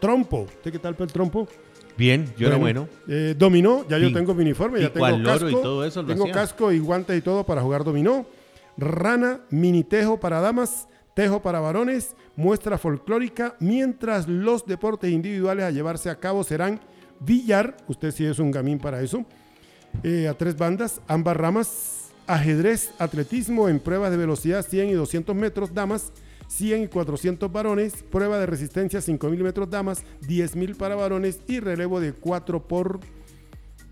trompo. ¿Usted qué tal para el trompo? Bien, yo era bueno. Eh, dominó, ya yo tengo mi uniforme, ya pico tengo al loro casco. y todo eso lo tengo hacía. casco y guantes y todo para jugar dominó. Rana, mini tejo para damas, tejo para varones, muestra folclórica, mientras los deportes individuales a llevarse a cabo serán billar, usted sí es un gamín para eso, eh, a tres bandas, ambas ramas, ajedrez, atletismo en pruebas de velocidad 100 y 200 metros damas, 100 y 400 varones, prueba de resistencia 5000 metros damas, 10000 para varones y relevo de 4 por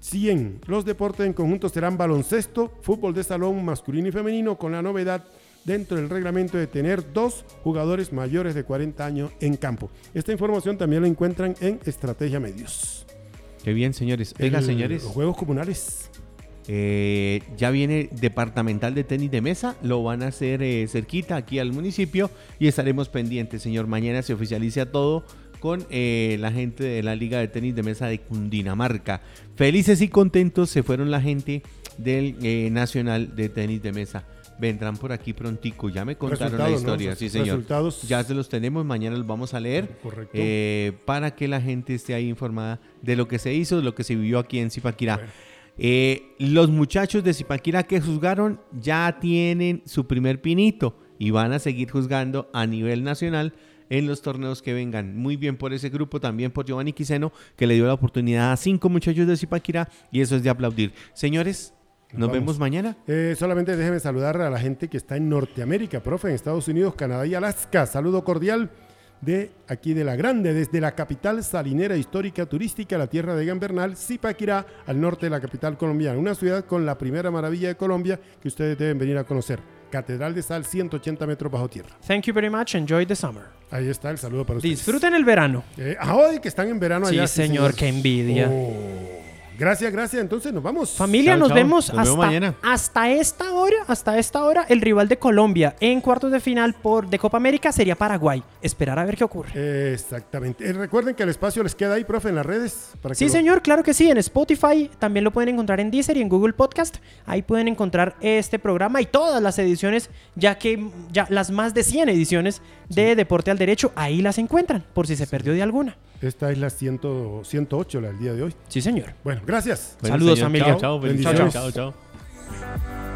100. Los deportes en conjunto serán baloncesto, fútbol de salón masculino y femenino con la novedad dentro del reglamento de tener dos jugadores mayores de 40 años en campo. Esta información también la encuentran en Estrategia Medios. Qué bien, señores. El- señores. Los Juegos Comunales. Eh, ya viene departamental de tenis de mesa, lo van a hacer eh, cerquita aquí al municipio y estaremos pendientes, señor. Mañana se oficializa todo con eh, la gente de la Liga de Tenis de Mesa de Cundinamarca. Felices y contentos se fueron la gente del eh, Nacional de Tenis de Mesa. Vendrán por aquí prontico, ya me contaron la Resultados, ¿no? historia, sí señor. Resultados. Ya se los tenemos, mañana los vamos a leer Correcto. eh, para que la gente esté ahí informada de lo que se hizo, de lo que se vivió aquí en Zipaquirá. Bueno. Eh, los muchachos de Zipaquirá que juzgaron ya tienen su primer pinito y van a seguir juzgando a nivel nacional en los torneos que vengan. Muy bien por ese grupo, también por Giovanni Quiseno, que le dio la oportunidad a cinco muchachos de Zipaquirá y eso es de aplaudir. Señores, nos, vemos mañana. Eh, solamente déjeme saludar a la gente que está en Norteamérica, profe, en Estados Unidos, Canadá y Alaska. Saludo cordial de aquí de la Grande, desde la capital salinera histórica turística, la tierra de Gambernal, Zipaquirá, al norte de la capital colombiana. Una ciudad con la primera maravilla de Colombia que ustedes deben venir a conocer. Catedral de Sal, 180 metros bajo tierra. Thank you very much. Enjoy the summer. Ahí está el saludo para ustedes. Disfruten el verano. Eh, ah, hoy que están en verano Sí, allá. señor, qué envidia. Oh, gracias, gracias. Entonces nos vamos. Familia, Chao, nos chao. vemos Nos vemos hasta, mañana. hasta esta hora, hasta esta hora, el rival de Colombia en cuartos de final por de Copa América sería Paraguay. Esperar a ver qué ocurre. Exactamente. Eh, recuerden que el espacio les queda ahí, profe, en las redes. Para que Sí, lo- señor, claro que sí. En Spotify también lo pueden encontrar en Deezer y en Google Podcast. Ahí pueden encontrar este programa y todas las ediciones, ya que ya las más de 100 ediciones de Deporte al Derecho, ahí las encuentran, por si se perdió de alguna. Esta es la 100 108, la del día de hoy. Sí, señor. Bueno, gracias. Bueno, Saludos, señor, familia. Chao, chao, feliz- Bendiciones. chao, chao, chao.